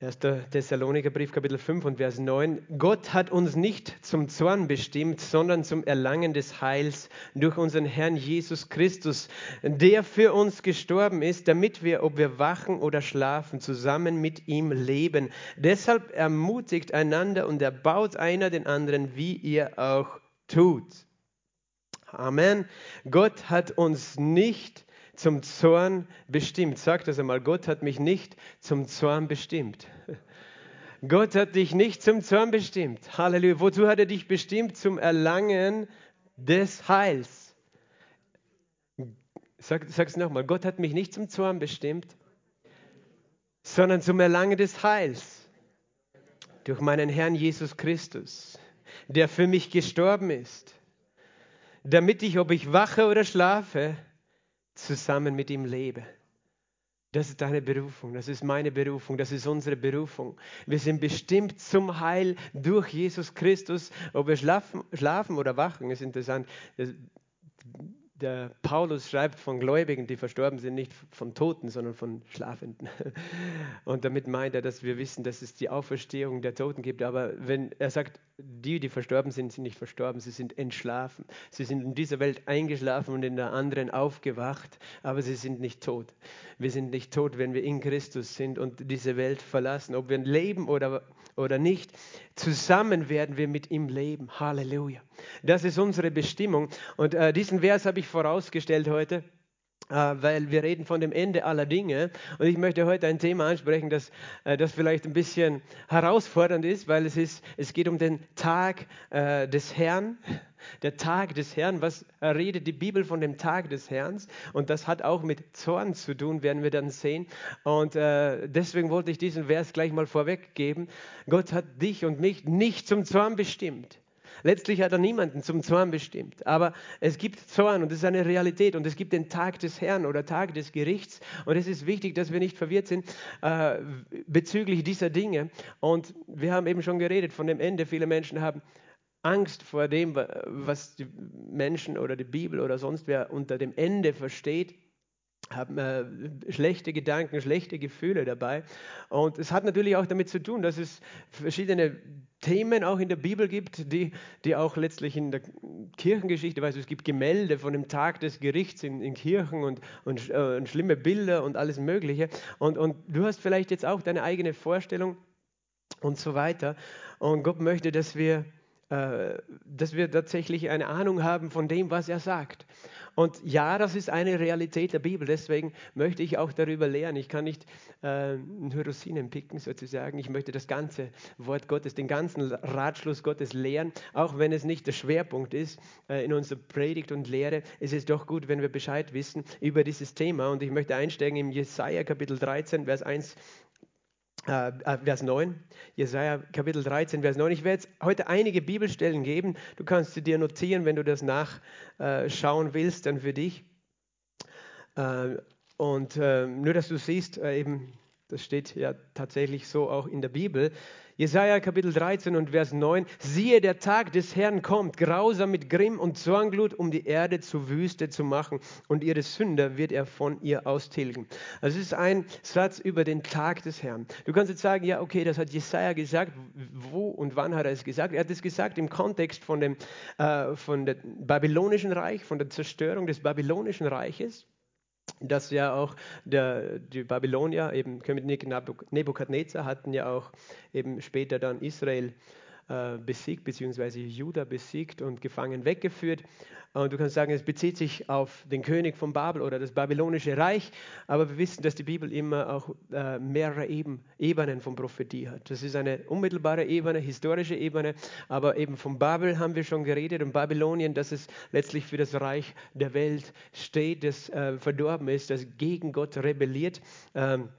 1. Thessaloniker Brief, Kapitel 5 und Vers 9. Gott hat uns nicht zum Zorn bestimmt, sondern zum Erlangen des Heils durch unseren Herrn Jesus Christus, der für uns gestorben ist, damit wir, ob wir wachen oder schlafen, zusammen mit ihm leben. Deshalb ermutigt einander und erbaut einer den anderen, wie ihr auch tut. Amen. Gott hat uns nicht zum Zorn bestimmt. Sag das einmal, Gott hat mich nicht zum Zorn bestimmt. Gott hat dich nicht zum Zorn bestimmt. Halleluja. Wozu hat er dich bestimmt? Zum Erlangen des Heils. Sag, es nochmal. Gott hat mich nicht zum Zorn bestimmt, sondern zum Erlangen des Heils. Durch meinen Herrn Jesus Christus, der für mich gestorben ist, damit ich, ob ich wache oder schlafe, zusammen mit ihm lebe. Das ist deine Berufung, das ist meine Berufung, das ist unsere Berufung. Wir sind bestimmt zum Heil durch Jesus Christus. Ob wir schlafen, schlafen oder wachen, ist interessant der Paulus schreibt von Gläubigen, die verstorben sind, nicht von Toten, sondern von Schlafenden. Und damit meint er, dass wir wissen, dass es die Auferstehung der Toten gibt. Aber wenn er sagt, die, die verstorben sind, sind nicht verstorben, sie sind entschlafen. Sie sind in dieser Welt eingeschlafen und in der anderen aufgewacht, aber sie sind nicht tot. Wir sind nicht tot, wenn wir in Christus sind und diese Welt verlassen. Ob wir leben oder, oder nicht, zusammen werden wir mit ihm leben. Halleluja. Das ist unsere Bestimmung. Und äh, diesen Vers habe ich vorausgestellt heute äh, weil wir reden von dem Ende aller Dinge. Und ich möchte heute ein Thema ansprechen, das, äh, das vielleicht ein bisschen herausfordernd ist, weil es, ist, es geht um den Tag äh, des Herrn. Der Tag des Herrn, was redet die Bibel von dem Tag des Herrn? Und das hat auch mit Zorn zu tun, werden wir dann sehen. Und äh, deswegen wollte ich diesen Vers gleich mal vorweggeben. Gott hat dich und mich nicht zum Zorn bestimmt. Letztlich hat er niemanden zum Zorn bestimmt. Aber es gibt Zorn und das ist eine Realität. Und es gibt den Tag des Herrn oder Tag des Gerichts. Und es ist wichtig, dass wir nicht verwirrt sind äh, bezüglich dieser Dinge. Und wir haben eben schon geredet von dem Ende. Viele Menschen haben Angst vor dem, was die Menschen oder die Bibel oder sonst wer unter dem Ende versteht haben äh, schlechte Gedanken, schlechte Gefühle dabei. Und es hat natürlich auch damit zu tun, dass es verschiedene Themen auch in der Bibel gibt, die, die auch letztlich in der Kirchengeschichte, weißt du, es gibt Gemälde von dem Tag des Gerichts in, in Kirchen und, und, äh, und, schlimme Bilder und alles Mögliche. Und, und du hast vielleicht jetzt auch deine eigene Vorstellung und so weiter. Und Gott möchte, dass wir äh, dass wir tatsächlich eine Ahnung haben von dem, was er sagt. Und ja, das ist eine Realität der Bibel, deswegen möchte ich auch darüber lehren. Ich kann nicht äh, nur Rosinen picken sozusagen. Ich möchte das ganze Wort Gottes, den ganzen Ratschluss Gottes lehren, auch wenn es nicht der Schwerpunkt ist äh, in unserer Predigt und Lehre. Es ist doch gut, wenn wir Bescheid wissen über dieses Thema. Und ich möchte einsteigen im Jesaja Kapitel 13, Vers 1 äh, äh, Vers 9, Jesaja Kapitel 13, Vers 9. Ich werde jetzt heute einige Bibelstellen geben. Du kannst sie dir notieren, wenn du das nachschauen willst, dann für dich. Äh, und nur, dass du siehst, eben, das steht ja tatsächlich so auch in der Bibel. Jesaja Kapitel 13 und Vers 9. Siehe, der Tag des Herrn kommt, grausam mit Grimm und Zornglut, um die Erde zu Wüste zu machen, und ihre Sünder wird er von ihr austilgen. Also es ist ein Satz über den Tag des Herrn. Du kannst jetzt sagen, ja, okay, das hat Jesaja gesagt. Wo und wann hat er es gesagt? Er hat es gesagt im Kontext von dem, äh, von dem babylonischen Reich, von der Zerstörung des babylonischen Reiches dass ja auch der, die Babylonier, eben König Nebukadnezar, hatten ja auch eben später dann Israel äh, besiegt, beziehungsweise Juda besiegt und gefangen weggeführt. Und du kannst sagen, es bezieht sich auf den König von Babel oder das babylonische Reich, aber wir wissen, dass die Bibel immer auch äh, mehrere Eben, Ebenen von Prophetie hat. Das ist eine unmittelbare Ebene, historische Ebene, aber eben von Babel haben wir schon geredet und Babylonien, dass es letztlich für das Reich der Welt steht, das äh, verdorben ist, das gegen Gott rebelliert. Ähm,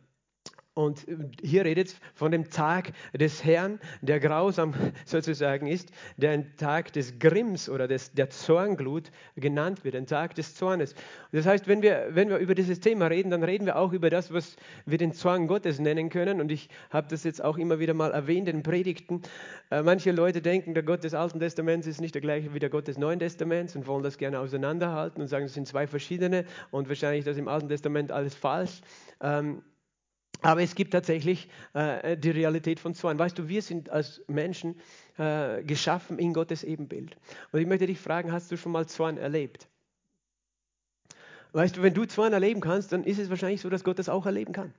und hier redet es von dem Tag des Herrn, der grausam sozusagen ist, der ein Tag des Grimms oder des, der Zornglut genannt wird, ein Tag des Zornes. Das heißt, wenn wir, wenn wir über dieses Thema reden, dann reden wir auch über das, was wir den Zorn Gottes nennen können. Und ich habe das jetzt auch immer wieder mal erwähnt in Predigten. Äh, manche Leute denken, der Gott des Alten Testaments ist nicht der gleiche wie der Gott des Neuen Testaments und wollen das gerne auseinanderhalten und sagen, es sind zwei verschiedene und wahrscheinlich das im Alten Testament alles falsch. Ähm, Aber es gibt tatsächlich äh, die Realität von Zorn. Weißt du, wir sind als Menschen äh, geschaffen in Gottes Ebenbild. Und ich möchte dich fragen, hast du schon mal Zorn erlebt? Weißt du, wenn du Zorn erleben kannst, dann ist es wahrscheinlich so, dass Gott das auch erleben kann.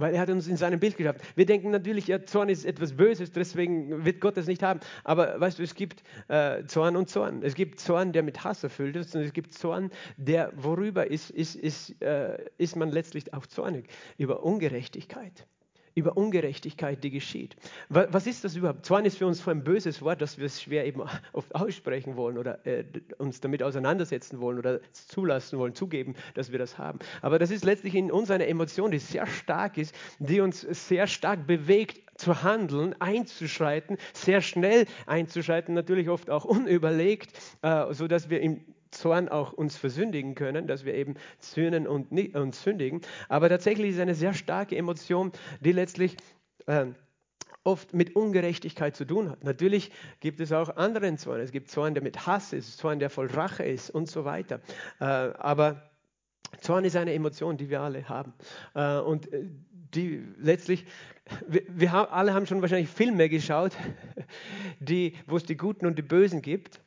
Weil er hat uns in seinem Bild geschaffen. Wir denken natürlich, ja, Zorn ist etwas Böses, deswegen wird Gott das nicht haben. Aber weißt du, es gibt äh, Zorn und Zorn. Es gibt Zorn, der mit Hass erfüllt ist, und es gibt Zorn, der worüber ist, ist, ist, äh, ist man letztlich auch zornig. Über Ungerechtigkeit über Ungerechtigkeit, die geschieht. Was ist das überhaupt? Zorn ist für uns ein böses Wort, dass wir es schwer eben oft aussprechen wollen oder äh, uns damit auseinandersetzen wollen oder zulassen wollen, zugeben, dass wir das haben. Aber das ist letztlich in uns eine Emotion, die sehr stark ist, die uns sehr stark bewegt, zu handeln, einzuschreiten, sehr schnell einzuschreiten, natürlich oft auch unüberlegt, äh, sodass wir im Zorn auch uns versündigen können, dass wir eben sühnen und, und sündigen. Aber tatsächlich ist es eine sehr starke Emotion, die letztlich äh, oft mit Ungerechtigkeit zu tun hat. Natürlich gibt es auch anderen Zorn. Es gibt Zorn, der mit Hass ist, Zorn, der voll Rache ist und so weiter. Äh, aber Zorn ist eine Emotion, die wir alle haben. Äh, und äh, die letztlich, wir, wir alle haben schon wahrscheinlich Filme geschaut, die, wo es die Guten und die Bösen gibt.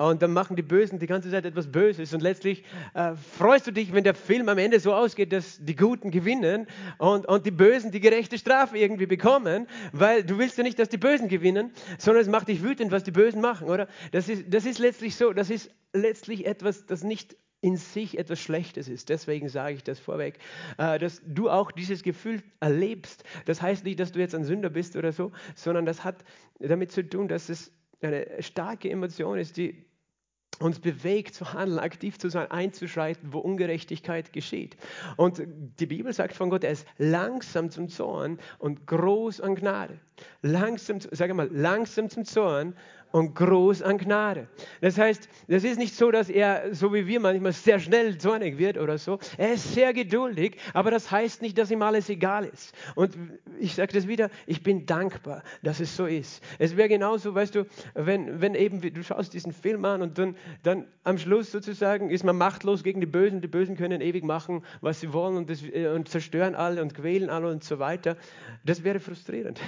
Und dann machen die Bösen die ganze Zeit etwas Böses. Und letztlich äh, freust du dich, wenn der Film am Ende so ausgeht, dass die Guten gewinnen und, und die Bösen die gerechte Strafe irgendwie bekommen, weil du willst ja nicht, dass die Bösen gewinnen, sondern es macht dich wütend, was die Bösen machen, oder? Das ist, das ist letztlich so, das ist letztlich etwas, das nicht in sich etwas Schlechtes ist. Deswegen sage ich das vorweg, äh, dass du auch dieses Gefühl erlebst. Das heißt nicht, dass du jetzt ein Sünder bist oder so, sondern das hat damit zu tun, dass es eine starke Emotion ist, die uns bewegt zu handeln, aktiv zu sein, einzuschreiten, wo Ungerechtigkeit geschieht. Und die Bibel sagt von Gott, er ist langsam zum Zorn und groß an Gnade. Langsam, sage mal, langsam zum Zorn und groß an Gnade. Das heißt, das ist nicht so, dass er, so wie wir manchmal, sehr schnell zornig wird oder so. Er ist sehr geduldig, aber das heißt nicht, dass ihm alles egal ist. Und ich sage das wieder, ich bin dankbar, dass es so ist. Es wäre genauso, weißt du, wenn, wenn eben, du schaust diesen Film an und dann, dann am Schluss sozusagen ist man machtlos gegen die Bösen. Die Bösen können ewig machen, was sie wollen und, das, und zerstören alle und quälen alle und so weiter. Das wäre frustrierend.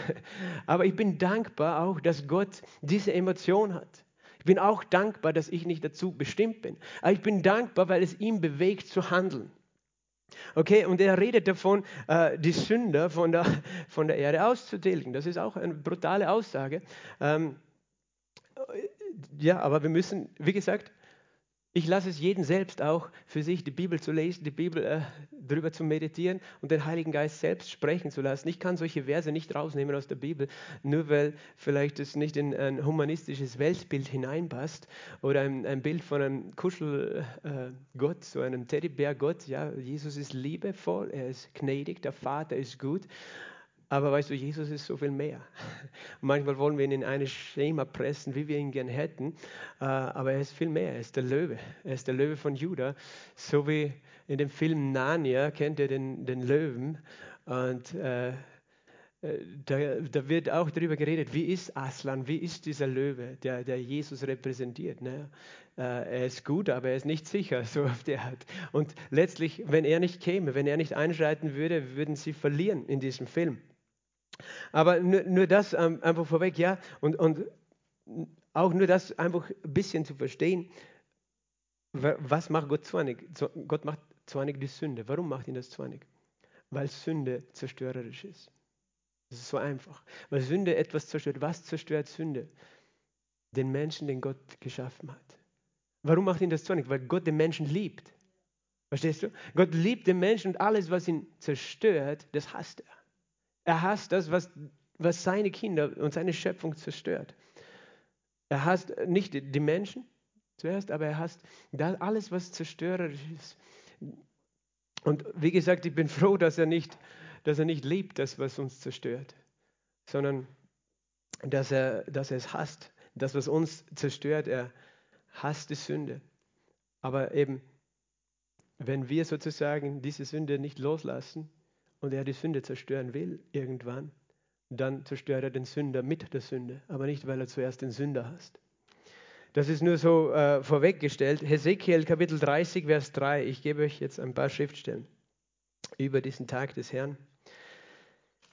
Aber ich bin dankbar auch, dass Gott diese Motivation hat. Ich bin auch dankbar, dass ich nicht dazu bestimmt bin. Aber ich bin dankbar, weil es ihn bewegt zu handeln. Okay, und er redet davon, äh, die Sünder von der, von der Erde auszutilgen. Das ist auch eine brutale Aussage. Ähm, ja, aber wir müssen, wie gesagt, ich lasse es jeden selbst auch für sich, die Bibel zu lesen, die Bibel äh, darüber zu meditieren und den Heiligen Geist selbst sprechen zu lassen. Ich kann solche Verse nicht rausnehmen aus der Bibel, nur weil vielleicht es nicht in ein humanistisches Weltbild hineinpasst oder ein, ein Bild von einem Kuschelgott, äh, so einem Teddybär-Gott. Ja, Jesus ist liebevoll, er ist gnädig, der Vater ist gut. Aber weißt du, Jesus ist so viel mehr. Manchmal wollen wir ihn in ein Schema pressen, wie wir ihn gern hätten. Äh, aber er ist viel mehr. Er ist der Löwe. Er ist der Löwe von Judah. So wie in dem Film Narnia kennt ihr den, den Löwen. Und äh, äh, da, da, wird auch darüber geredet, wie ist Aslan, wie ist dieser Löwe, der, der Jesus repräsentiert. Ne? er ist gut, aber er ist nicht sicher, so auf der Art. Und letztlich, wenn er nicht käme, wenn er nicht einschreiten würde, würden sie verlieren in diesem Film. Aber nur, nur das ähm, einfach vorweg, ja, und, und auch nur das einfach ein bisschen zu verstehen, was macht Gott zornig? Gott macht zornig die Sünde. Warum macht ihn das zornig? Weil Sünde zerstörerisch ist. Das ist so einfach. Weil Sünde etwas zerstört. Was zerstört Sünde? Den Menschen, den Gott geschaffen hat. Warum macht ihn das zornig? Weil Gott den Menschen liebt. Verstehst du? Gott liebt den Menschen und alles, was ihn zerstört, das hasst er. Er hasst das, was, was seine Kinder und seine Schöpfung zerstört. Er hasst nicht die Menschen zuerst, aber er hasst das, alles, was zerstörerisch ist. Und wie gesagt, ich bin froh, dass er nicht, dass er nicht liebt, das, was uns zerstört, sondern dass er, dass er es hasst. Das, was uns zerstört, er hasst die Sünde. Aber eben, wenn wir sozusagen diese Sünde nicht loslassen, und er die Sünde zerstören will irgendwann, dann zerstört er den Sünder mit der Sünde, aber nicht, weil er zuerst den Sünder hasst. Das ist nur so äh, vorweggestellt. Hesekiel Kapitel 30, Vers 3. Ich gebe euch jetzt ein paar Schriftstellen. über diesen Tag des Herrn.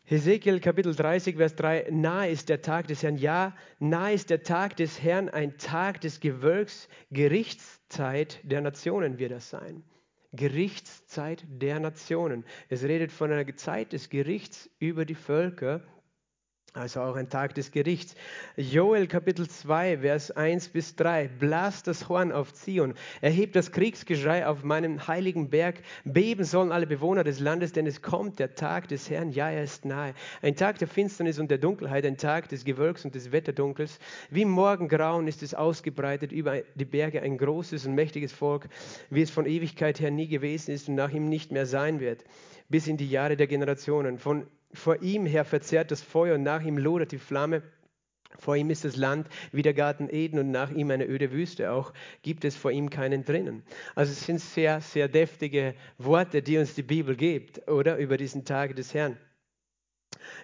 Hesekiel Kapitel 30, Vers 3, nahe ist der Tag des Herrn. Ja, nahe ist der Tag des Herrn, ein Tag des Gewölks, Gerichtszeit der Nationen wird das sein. Gerichtszeit der Nationen. Es redet von einer Zeit des Gerichts über die Völker, also auch ein Tag des Gerichts. Joel Kapitel 2, Vers 1 bis 3. Blast das Horn auf Zion, erhebt das Kriegsgeschrei auf meinem heiligen Berg. Beben sollen alle Bewohner des Landes, denn es kommt der Tag des Herrn, ja, er ist nahe. Ein Tag der Finsternis und der Dunkelheit, ein Tag des Gewölks und des Wetterdunkels. Wie Morgengrauen ist es ausgebreitet über die Berge, ein großes und mächtiges Volk, wie es von Ewigkeit her nie gewesen ist und nach ihm nicht mehr sein wird, bis in die Jahre der Generationen. Von vor ihm her verzehrt das Feuer und nach ihm lodert die Flamme. Vor ihm ist das Land wie der Garten Eden und nach ihm eine öde Wüste. Auch gibt es vor ihm keinen drinnen. Also es sind sehr, sehr deftige Worte, die uns die Bibel gibt, oder über diesen Tag des Herrn.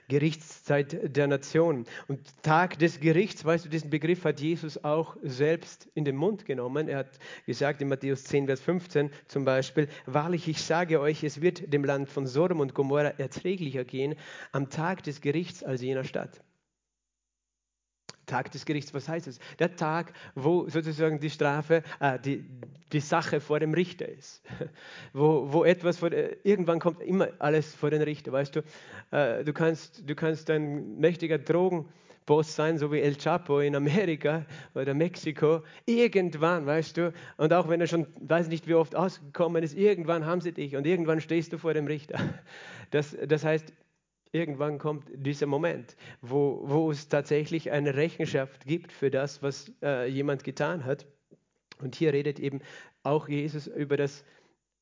Gerichtszeit der Nation. Und Tag des Gerichts, weißt du, diesen Begriff hat Jesus auch selbst in den Mund genommen. Er hat gesagt in Matthäus 10, Vers 15 zum Beispiel, wahrlich, ich sage euch, es wird dem Land von Sodom und Gomorra erträglicher gehen am Tag des Gerichts als jener Stadt. Tag des Gerichts, was heißt es? Der Tag, wo sozusagen die Strafe, äh, die, die Sache vor dem Richter ist. wo, wo etwas, vor, äh, irgendwann kommt immer alles vor den Richter, weißt du. Äh, du, kannst, du kannst ein mächtiger Drogenboss sein, so wie El Chapo in Amerika oder Mexiko. Irgendwann, weißt du, und auch wenn er schon, weiß nicht wie oft ausgekommen ist, irgendwann haben sie dich und irgendwann stehst du vor dem Richter. Das, das heißt, irgendwann kommt dieser Moment, wo, wo es tatsächlich eine Rechenschaft gibt für das, was äh, jemand getan hat. Und hier redet eben auch Jesus über das,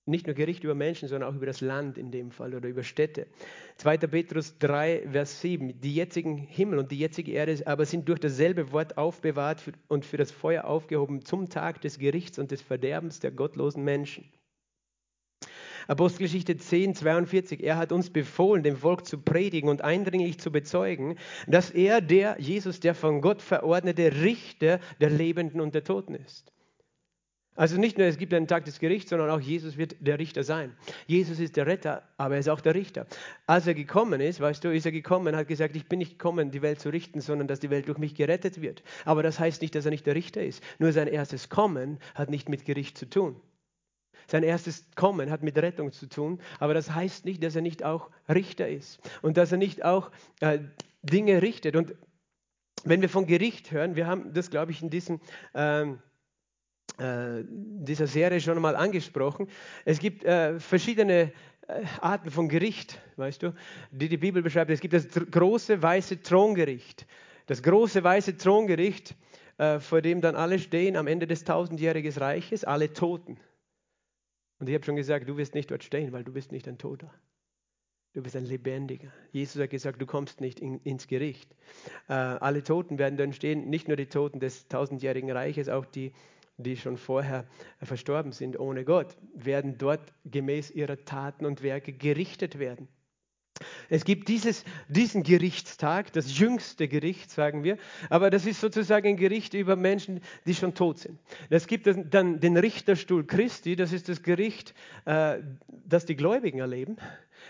nicht nur Gericht über Menschen, sondern auch über das Land in dem Fall oder über Städte. 2. Petrus 3, Vers 7. Die jetzigen Himmel und die jetzige Erde aber sind durch dasselbe Wort aufbewahrt und für das Feuer aufgehoben zum Tag des Gerichts und des Verderbens der gottlosen Menschen. Apostelgeschichte 10, 42. Er hat uns befohlen, dem Volk zu predigen und eindringlich zu bezeugen, dass er der, Jesus, der von Gott verordnete Richter der Lebenden und der Toten ist. Also nicht nur, es gibt einen Tag des Gerichts, sondern auch Jesus wird der Richter sein. Jesus ist der Retter, aber er ist auch der Richter. Als er gekommen ist, weißt du, ist er gekommen, hat gesagt, ich bin nicht gekommen, die Welt zu richten, sondern dass die Welt durch mich gerettet wird. Aber das heißt nicht, dass er nicht der Richter ist. Nur sein erstes Kommen hat nicht mit Gericht zu tun. Sein erstes Kommen hat mit Rettung zu tun, aber das heißt nicht, dass er nicht auch Richter ist und dass er nicht auch äh, Dinge richtet. Und wenn wir von Gericht hören, wir haben das, glaube ich, in diesem, ähm, äh, dieser Serie schon mal angesprochen, es gibt äh, verschiedene äh, Arten von Gericht, weißt du, die die Bibel beschreibt. Es gibt das große weiße Throngericht. Das große weiße Throngericht, äh, vor dem dann alle stehen am Ende des tausendjährigen Reiches, alle Toten. Und ich habe schon gesagt, du wirst nicht dort stehen, weil du bist nicht ein Toter. Du bist ein Lebendiger. Jesus hat gesagt, du kommst nicht in, ins Gericht. Äh, alle Toten werden dann stehen, nicht nur die Toten des tausendjährigen Reiches, auch die, die schon vorher verstorben sind ohne Gott, werden dort gemäß ihrer Taten und Werke gerichtet werden. Es gibt dieses, diesen Gerichtstag, das jüngste Gericht, sagen wir, aber das ist sozusagen ein Gericht über Menschen, die schon tot sind. Es gibt dann den Richterstuhl Christi, das ist das Gericht, äh, das die Gläubigen erleben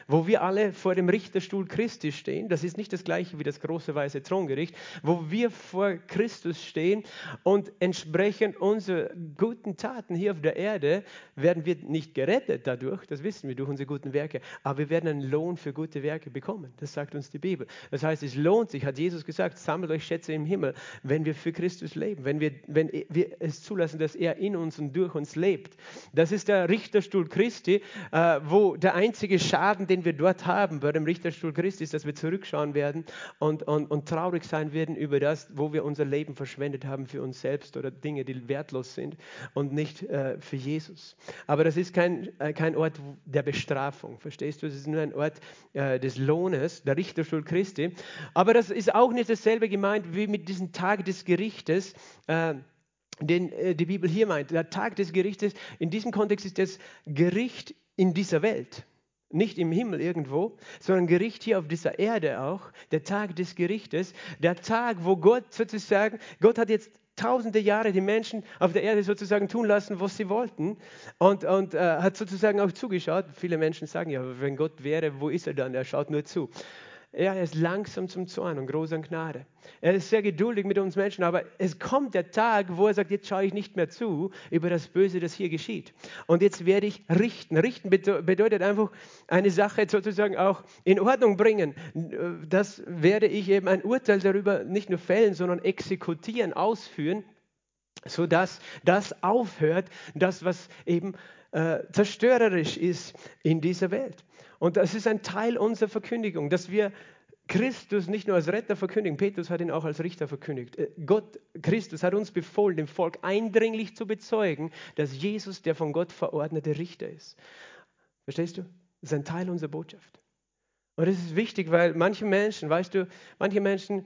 wo wir alle vor dem Richterstuhl Christi stehen. Das ist nicht das gleiche wie das große weiße Throngericht, wo wir vor Christus stehen und entsprechend unserer guten Taten hier auf der Erde werden wir nicht gerettet dadurch, das wissen wir durch unsere guten Werke, aber wir werden einen Lohn für gute Werke bekommen. Das sagt uns die Bibel. Das heißt, es lohnt sich, hat Jesus gesagt, sammelt euch Schätze im Himmel, wenn wir für Christus leben, wenn wir, wenn wir es zulassen, dass er in uns und durch uns lebt. Das ist der Richterstuhl Christi, äh, wo der einzige Schaden, den wir dort haben bei dem Richterstuhl Christi, ist, dass wir zurückschauen werden und, und, und traurig sein werden über das, wo wir unser Leben verschwendet haben für uns selbst oder Dinge, die wertlos sind und nicht äh, für Jesus. Aber das ist kein, äh, kein Ort der Bestrafung, verstehst du? Es ist nur ein Ort äh, des Lohnes, der Richterstuhl Christi. Aber das ist auch nicht dasselbe gemeint wie mit diesem Tag des Gerichtes äh, den äh, die Bibel hier meint. Der Tag des Gerichtes, in diesem Kontext ist das Gericht in dieser Welt nicht im Himmel irgendwo, sondern Gericht hier auf dieser Erde auch, der Tag des Gerichtes, der Tag, wo Gott sozusagen, Gott hat jetzt tausende Jahre die Menschen auf der Erde sozusagen tun lassen, was sie wollten und, und äh, hat sozusagen auch zugeschaut. Viele Menschen sagen ja, wenn Gott wäre, wo ist er dann? Er schaut nur zu. Ja, er ist langsam zum Zorn und groß an Gnade. Er ist sehr geduldig mit uns Menschen, aber es kommt der Tag, wo er sagt, jetzt schaue ich nicht mehr zu über das Böse, das hier geschieht. Und jetzt werde ich richten. Richten bedeutet einfach eine Sache sozusagen auch in Ordnung bringen. Das werde ich eben ein Urteil darüber nicht nur fällen, sondern exekutieren, ausführen, sodass das aufhört, das, was eben äh, zerstörerisch ist in dieser Welt. Und das ist ein Teil unserer Verkündigung, dass wir Christus nicht nur als Retter verkündigen, Petrus hat ihn auch als Richter verkündigt. Äh, Gott, Christus hat uns befohlen, dem Volk eindringlich zu bezeugen, dass Jesus der von Gott verordnete Richter ist. Verstehst du? Das ist ein Teil unserer Botschaft. Und das ist wichtig, weil manche Menschen, weißt du, manche Menschen,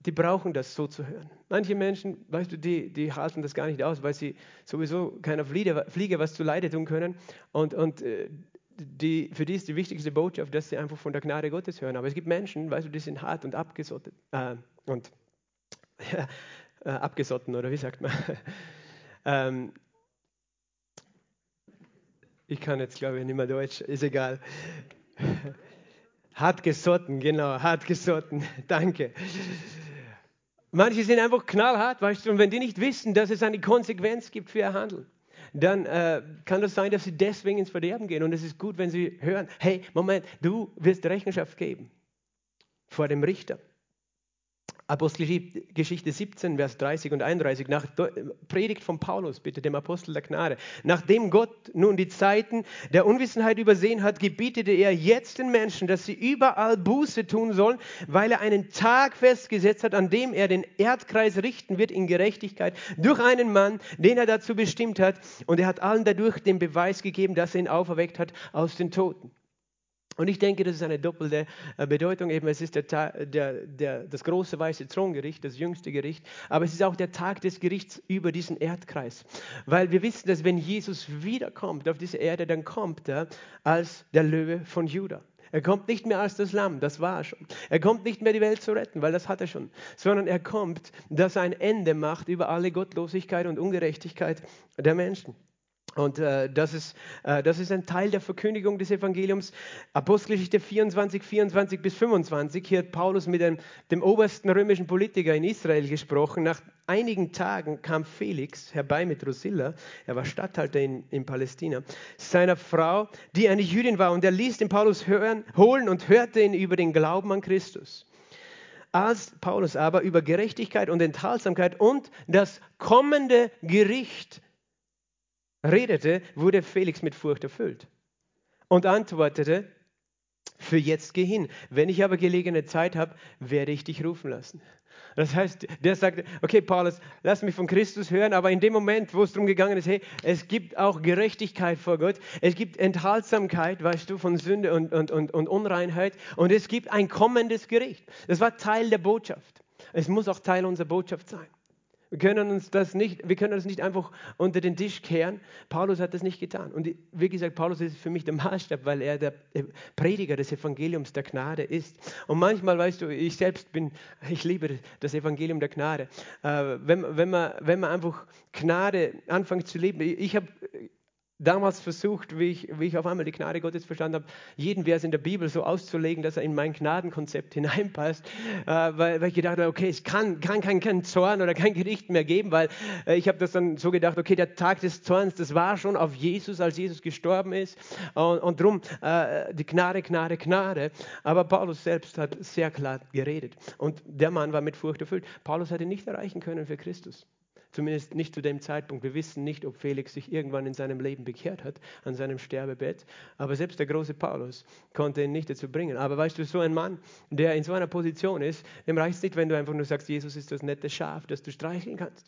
die brauchen das so zu hören. Manche Menschen, weißt du, die, die halten das gar nicht aus, weil sie sowieso keiner Fliege, Fliege was zu Leide tun können. Und, und äh, die, für die ist die wichtigste Botschaft, dass sie einfach von der Gnade Gottes hören. Aber es gibt Menschen, weißt du, die sind hart und abgesottet. Äh, und ja, äh, abgesotten, oder wie sagt man? ähm, ich kann jetzt, glaube ich, nicht mehr Deutsch, ist egal. hart gesotten, genau, hart gesotten, danke. Manche sind einfach knallhart, weißt du, und wenn die nicht wissen, dass es eine Konsequenz gibt für ihr Handeln, dann äh, kann das sein, dass sie deswegen ins Verderben gehen. Und es ist gut, wenn sie hören, hey, Moment, du wirst Rechenschaft geben vor dem Richter. Apostelgeschichte 17, Vers 30 und 31, nach Predigt von Paulus, bitte dem Apostel der Gnade. Nachdem Gott nun die Zeiten der Unwissenheit übersehen hat, gebietete er jetzt den Menschen, dass sie überall Buße tun sollen, weil er einen Tag festgesetzt hat, an dem er den Erdkreis richten wird in Gerechtigkeit durch einen Mann, den er dazu bestimmt hat. Und er hat allen dadurch den Beweis gegeben, dass er ihn auferweckt hat aus den Toten. Und ich denke, das ist eine doppelte äh, Bedeutung. Eben, es ist der, der, der, das große weiße Throngericht, das jüngste Gericht, aber es ist auch der Tag des Gerichts über diesen Erdkreis. Weil wir wissen, dass wenn Jesus wiederkommt auf diese Erde, dann kommt er als der Löwe von Juda. Er kommt nicht mehr als das Lamm, das war er schon. Er kommt nicht mehr die Welt zu retten, weil das hat er schon, sondern er kommt, dass er ein Ende macht über alle Gottlosigkeit und Ungerechtigkeit der Menschen. Und äh, das, ist, äh, das ist ein Teil der Verkündigung des Evangeliums. Apostelgeschichte 24, 24 bis 25. Hier hat Paulus mit dem, dem obersten römischen Politiker in Israel gesprochen. Nach einigen Tagen kam Felix herbei mit Drusilla, er war Statthalter in, in Palästina, seiner Frau, die eine Jüdin war. Und er ließ den Paulus hören, holen und hörte ihn über den Glauben an Christus. Als Paulus aber über Gerechtigkeit und Enthaltsamkeit und das kommende Gericht redete, wurde Felix mit Furcht erfüllt und antwortete, für jetzt geh hin. Wenn ich aber gelegene Zeit habe, werde ich dich rufen lassen. Das heißt, der sagte, okay, Paulus, lass mich von Christus hören, aber in dem Moment, wo es darum gegangen ist, hey, es gibt auch Gerechtigkeit vor Gott, es gibt Enthaltsamkeit, weißt du, von Sünde und, und, und, und Unreinheit und es gibt ein kommendes Gericht. Das war Teil der Botschaft. Es muss auch Teil unserer Botschaft sein. Wir können uns das nicht, wir können das nicht einfach unter den Tisch kehren. Paulus hat das nicht getan. Und wie gesagt, Paulus ist für mich der Maßstab, weil er der Prediger des Evangeliums der Gnade ist. Und manchmal, weißt du, ich selbst bin, ich liebe das Evangelium der Gnade. Äh, wenn, wenn, man, wenn man einfach Gnade anfängt zu leben, ich habe damals versucht, wie ich, wie ich auf einmal die Gnade Gottes verstanden habe, jeden Vers in der Bibel so auszulegen, dass er in mein Gnadenkonzept hineinpasst, äh, weil, weil, ich gedacht habe, okay, es kann, kann kein, kein Zorn oder kein Gericht mehr geben, weil äh, ich habe das dann so gedacht, okay, der Tag des Zorns, das war schon auf Jesus, als Jesus gestorben ist und, und drum äh, die Gnade, Gnade, Gnade. Aber Paulus selbst hat sehr klar geredet und der Mann war mit Furcht erfüllt. Paulus hatte nicht erreichen können für Christus. Zumindest nicht zu dem Zeitpunkt. Wir wissen nicht, ob Felix sich irgendwann in seinem Leben bekehrt hat, an seinem Sterbebett. Aber selbst der große Paulus konnte ihn nicht dazu bringen. Aber weißt du, so ein Mann, der in so einer Position ist, dem reicht es nicht, wenn du einfach nur sagst, Jesus ist das nette Schaf, das du streicheln kannst.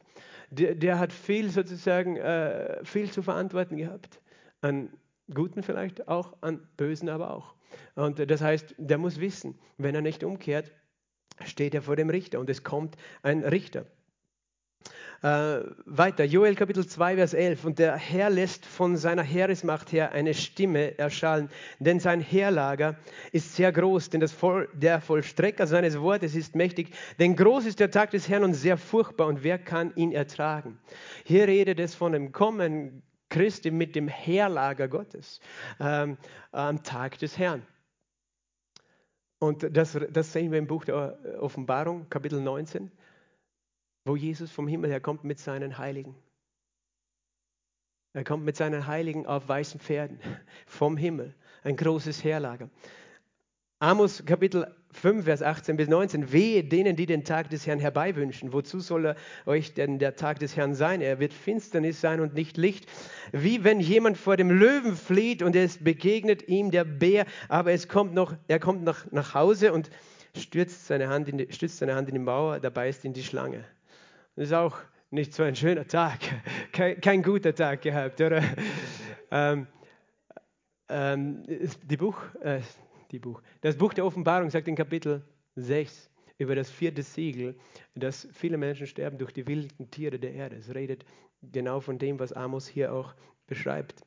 Der, der hat viel sozusagen, äh, viel zu verantworten gehabt. An Guten vielleicht auch, an Bösen aber auch. Und das heißt, der muss wissen, wenn er nicht umkehrt, steht er vor dem Richter und es kommt ein Richter. Äh, weiter, Joel Kapitel 2, Vers 11. Und der Herr lässt von seiner Heeresmacht her eine Stimme erschallen, denn sein Heerlager ist sehr groß, denn das Voll, der Vollstrecker seines Wortes ist mächtig. Denn groß ist der Tag des Herrn und sehr furchtbar, und wer kann ihn ertragen? Hier redet es von dem Kommen Christi mit dem Heerlager Gottes ähm, am Tag des Herrn. Und das, das sehen wir im Buch der Offenbarung, Kapitel 19 wo Jesus vom Himmel her kommt mit seinen Heiligen. Er kommt mit seinen Heiligen auf weißen Pferden vom Himmel, ein großes Heerlager. Amos Kapitel 5, Vers 18 bis 19. Wehe denen, die den Tag des Herrn herbeiwünschen. Wozu soll er euch denn der Tag des Herrn sein? Er wird Finsternis sein und nicht Licht. Wie wenn jemand vor dem Löwen flieht und es begegnet ihm der Bär, aber es kommt noch, er kommt nach, nach Hause und stürzt seine, Hand in die, stützt seine Hand in die Mauer, da beißt ihn die Schlange. Das ist auch nicht so ein schöner Tag, kein, kein guter Tag gehabt, oder? ähm, ähm, die Buch, äh, die Buch, das Buch der Offenbarung sagt in Kapitel 6 über das vierte Siegel, dass viele Menschen sterben durch die wilden Tiere der Erde. Es redet genau von dem, was Amos hier auch beschreibt.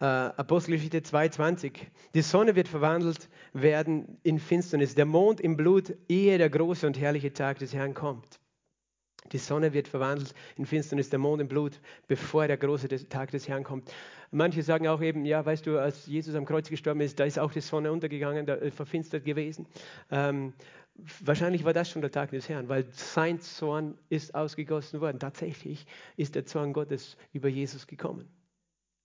Äh, Apostelgeschichte 2,20. Die Sonne wird verwandelt werden in Finsternis, der Mond im Blut, ehe der große und herrliche Tag des Herrn kommt. Die Sonne wird verwandelt in Finsternis, der Mond in Blut, bevor der große Tag des Herrn kommt. Manche sagen auch eben, ja, weißt du, als Jesus am Kreuz gestorben ist, da ist auch die Sonne untergegangen, da, äh, verfinstert gewesen. Ähm, wahrscheinlich war das schon der Tag des Herrn, weil sein Zorn ist ausgegossen worden. Tatsächlich ist der Zorn Gottes über Jesus gekommen.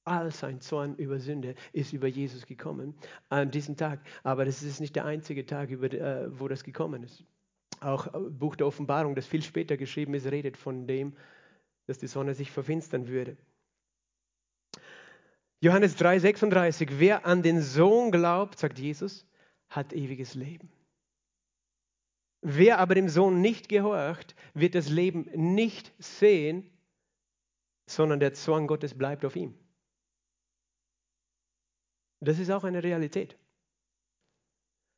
All sein Zorn über Sünde ist über Jesus gekommen an diesem Tag. Aber das ist nicht der einzige Tag, über, äh, wo das gekommen ist. Auch äh, Buch der Offenbarung, das viel später geschrieben ist, redet von dem, dass die Sonne sich verfinstern würde. Johannes 3:36, wer an den Sohn glaubt, sagt Jesus, hat ewiges Leben. Wer aber dem Sohn nicht gehorcht, wird das Leben nicht sehen, sondern der Zorn Gottes bleibt auf ihm. Das ist auch eine Realität.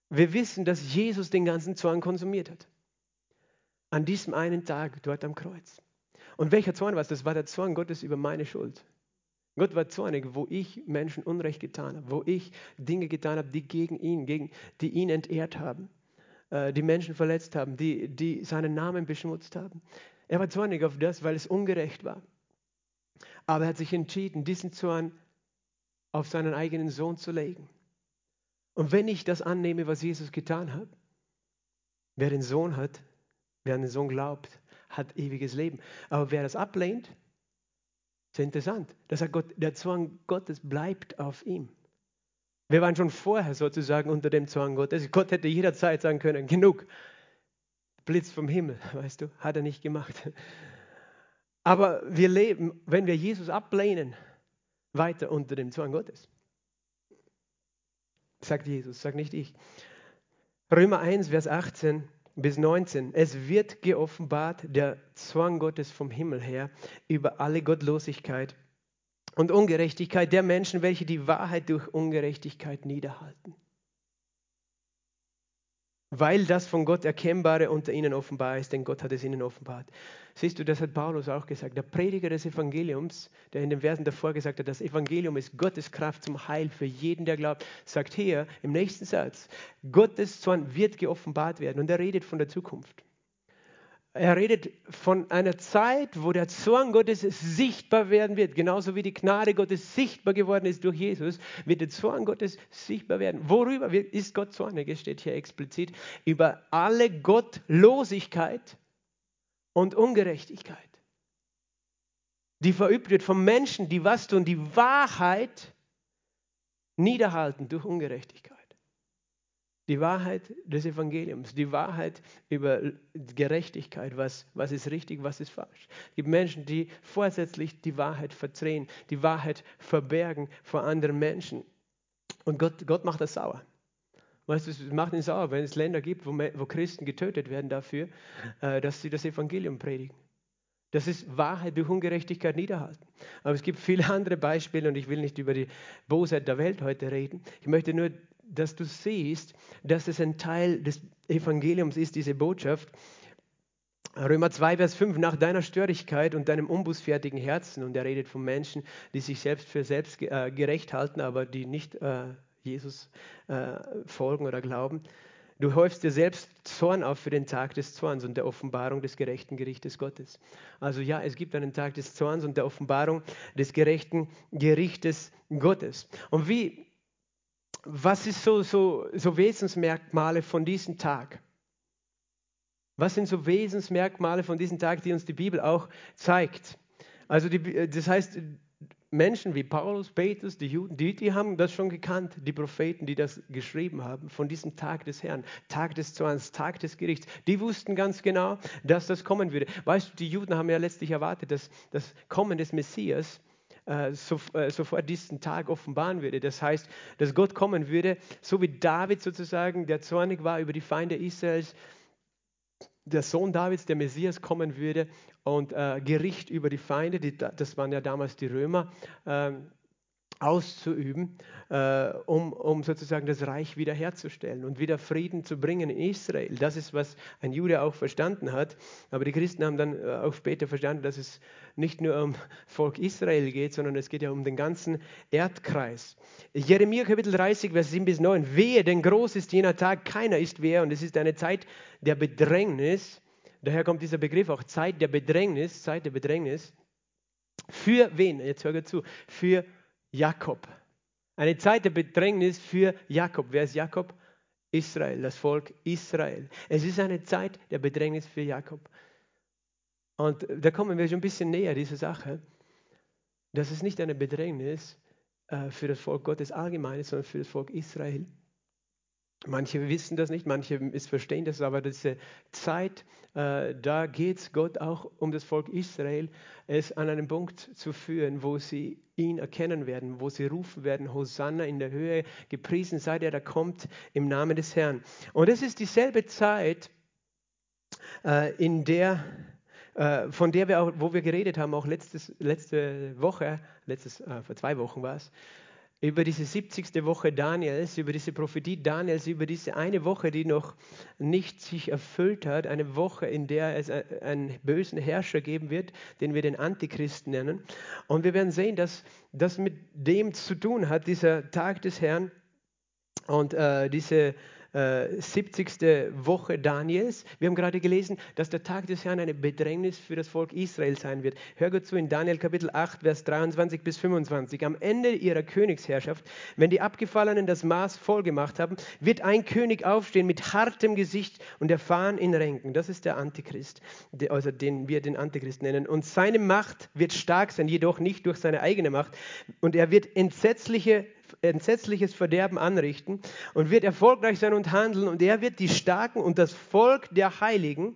Wir wissen, dass Jesus den ganzen Zorn konsumiert hat. An diesem einen Tag dort am Kreuz. Und welcher Zorn war es? Das war der Zorn Gottes über meine Schuld. Gott war zornig, wo ich Menschen Unrecht getan habe, wo ich Dinge getan habe, die gegen ihn, gegen, die ihn entehrt haben, äh, die Menschen verletzt haben, die, die seinen Namen beschmutzt haben. Er war zornig auf das, weil es ungerecht war. Aber er hat sich entschieden, diesen Zorn auf seinen eigenen Sohn zu legen. Und wenn ich das annehme, was Jesus getan hat, wer den Sohn hat, wer an den Sohn glaubt, hat ewiges Leben. Aber wer das ablehnt, ist interessant. Das sagt Gott, der Zwang Gottes bleibt auf ihm. Wir waren schon vorher sozusagen unter dem Zwang Gottes. Gott hätte jederzeit sagen können, genug. Blitz vom Himmel, weißt du, hat er nicht gemacht. Aber wir leben, wenn wir Jesus ablehnen, weiter unter dem Zwang Gottes sagt Jesus, sagt nicht ich. Römer 1, Vers 18 bis 19. Es wird geoffenbart der Zwang Gottes vom Himmel her über alle Gottlosigkeit und Ungerechtigkeit der Menschen, welche die Wahrheit durch Ungerechtigkeit niederhalten weil das von Gott Erkennbare unter ihnen offenbar ist, denn Gott hat es ihnen offenbart. Siehst du, das hat Paulus auch gesagt. Der Prediger des Evangeliums, der in den Versen davor gesagt hat, das Evangelium ist Gottes Kraft zum Heil für jeden, der glaubt, sagt hier im nächsten Satz, Gottes Zorn wird geoffenbart werden und er redet von der Zukunft. Er redet von einer Zeit, wo der Zorn Gottes sichtbar werden wird. Genauso wie die Gnade Gottes sichtbar geworden ist durch Jesus, wird der Zorn Gottes sichtbar werden. Worüber ist Gott zornig? Es steht hier explizit über alle Gottlosigkeit und Ungerechtigkeit, die verübt wird von Menschen, die was tun, die Wahrheit niederhalten durch Ungerechtigkeit die Wahrheit des Evangeliums, die Wahrheit über Gerechtigkeit, was, was ist richtig, was ist falsch. Es gibt Menschen, die vorsätzlich die Wahrheit verdrehen, die Wahrheit verbergen vor anderen Menschen. Und Gott, Gott macht das sauer. Weißt du, es macht ihn sauer, wenn es Länder gibt, wo, wo Christen getötet werden dafür, äh, dass sie das Evangelium predigen. Das ist Wahrheit durch Ungerechtigkeit niederhalten. Aber es gibt viele andere Beispiele und ich will nicht über die Bosheit der Welt heute reden. Ich möchte nur dass du siehst, dass es ein Teil des Evangeliums ist, diese Botschaft, Römer 2, Vers 5, nach deiner Störigkeit und deinem unbußfertigen Herzen, und er redet von Menschen, die sich selbst für selbst äh, gerecht halten, aber die nicht äh, Jesus äh, folgen oder glauben. Du häufst dir selbst Zorn auf für den Tag des Zorns und der Offenbarung des gerechten Gerichtes Gottes. Also ja, es gibt einen Tag des Zorns und der Offenbarung des gerechten Gerichtes Gottes. Und wie, was ist so, so, so Wesensmerkmale von diesem Tag? Was sind so Wesensmerkmale von diesem Tag, die uns die Bibel auch zeigt? Also die, das heißt, Menschen wie Paulus, Petrus, die Juden, die, die haben das schon gekannt, die Propheten, die das geschrieben haben, von diesem Tag des Herrn, Tag des Zorns, Tag des Gerichts. Die wussten ganz genau, dass das kommen würde. Weißt du, die Juden haben ja letztlich erwartet, dass das Kommen des Messias äh, so, äh, sofort diesen Tag offenbaren würde. Das heißt, dass Gott kommen würde, so wie David sozusagen, der zornig war über die Feinde Israels, der Sohn Davids, der Messias, kommen würde und äh, Gericht über die Feinde, die, das waren ja damals die Römer, äh, auszuüben, äh, um, um sozusagen das Reich wiederherzustellen und wieder Frieden zu bringen in Israel. Das ist, was ein Jude auch verstanden hat. Aber die Christen haben dann äh, auch später verstanden, dass es nicht nur um Volk Israel geht, sondern es geht ja um den ganzen Erdkreis. Jeremia Kapitel 30, Vers 7 bis 9. Wehe, denn groß ist jener Tag, keiner ist wer und es ist eine Zeit der Bedrängnis. Daher kommt dieser Begriff auch Zeit der Bedrängnis, Zeit der Bedrängnis. Für wen? Jetzt hört zu. Für Jakob. Eine Zeit der Bedrängnis für Jakob. Wer ist Jakob? Israel, das Volk Israel. Es ist eine Zeit der Bedrängnis für Jakob. Und da kommen wir schon ein bisschen näher dieser Sache. Das ist nicht eine Bedrängnis äh, für das Volk Gottes allgemein, sondern für das Volk Israel. Manche wissen das nicht, manche missverstehen das, aber diese Zeit, äh, da geht es Gott auch um das Volk Israel, es an einen Punkt zu führen, wo sie ihn erkennen werden, wo sie rufen werden, Hosanna in der Höhe, gepriesen sei der, der kommt im Namen des Herrn. Und es ist dieselbe Zeit, äh, in der, äh, von der wir auch, wo wir geredet haben, auch letztes, letzte Woche, letztes, äh, vor zwei Wochen war es, über diese 70. Woche Daniels, über diese Prophetie Daniels, über diese eine Woche, die noch nicht sich erfüllt hat, eine Woche, in der es einen bösen Herrscher geben wird, den wir den Antichristen nennen. Und wir werden sehen, dass das mit dem zu tun hat, dieser Tag des Herrn und äh, diese äh, 70. Woche Daniels. Wir haben gerade gelesen, dass der Tag des Herrn eine Bedrängnis für das Volk Israel sein wird. Hör gut zu in Daniel Kapitel 8, Vers 23 bis 25. Am Ende ihrer Königsherrschaft, wenn die Abgefallenen das Maß voll gemacht haben, wird ein König aufstehen mit hartem Gesicht und erfahren in Ränken. Das ist der Antichrist, also den wir den Antichrist nennen. Und seine Macht wird stark sein, jedoch nicht durch seine eigene Macht. Und er wird entsetzliche entsetzliches Verderben anrichten und wird erfolgreich sein und handeln. Und er wird die Starken und das Volk der Heiligen,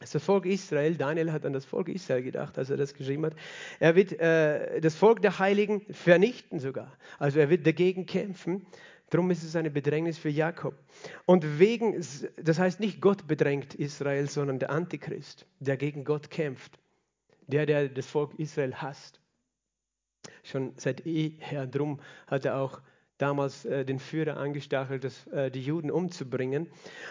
das Volk Israel, Daniel hat an das Volk Israel gedacht, als er das geschrieben hat, er wird äh, das Volk der Heiligen vernichten sogar. Also er wird dagegen kämpfen. Darum ist es eine Bedrängnis für Jakob. Und wegen, das heißt nicht Gott bedrängt Israel, sondern der Antichrist, der gegen Gott kämpft. Der, der das Volk Israel hasst schon seit jeher. Drum hat er auch damals äh, den Führer angestachelt, das, äh, die Juden umzubringen.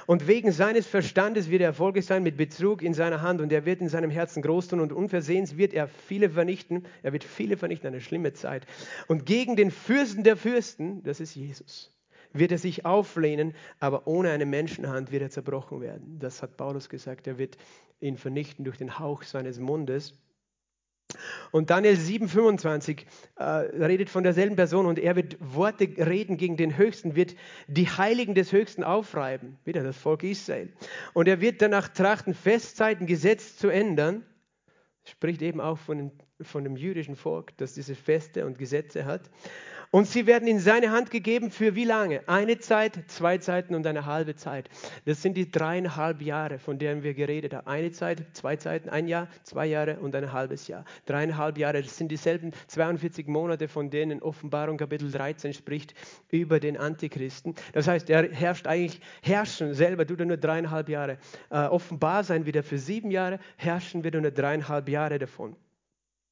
Und wegen seines Verstandes wird er erfolgreich sein mit Betrug in seiner Hand und er wird in seinem Herzen groß tun und unversehens wird er viele vernichten. Er wird viele vernichten, eine schlimme Zeit. Und gegen den Fürsten der Fürsten, das ist Jesus, wird er sich auflehnen, aber ohne eine Menschenhand wird er zerbrochen werden. Das hat Paulus gesagt. Er wird ihn vernichten durch den Hauch seines Mundes. Und Daniel 7,25 äh, redet von derselben Person und er wird Worte reden gegen den Höchsten, wird die Heiligen des Höchsten aufreiben, wieder das Volk Israel. Und er wird danach trachten, Festzeiten, Gesetz zu ändern. Spricht eben auch von, von dem jüdischen Volk, das diese Feste und Gesetze hat. Und sie werden in seine Hand gegeben für wie lange? Eine Zeit, zwei Zeiten und eine halbe Zeit. Das sind die dreieinhalb Jahre, von denen wir geredet haben. Eine Zeit, zwei Zeiten, ein Jahr, zwei Jahre und ein halbes Jahr. Dreieinhalb Jahre, das sind dieselben 42 Monate, von denen Offenbarung Kapitel 13 spricht über den Antichristen. Das heißt, er herrscht eigentlich, herrschen selber tut er nur dreieinhalb Jahre. Äh, offenbar sein wieder für sieben Jahre, herrschen wird er nur dreieinhalb Jahre davon.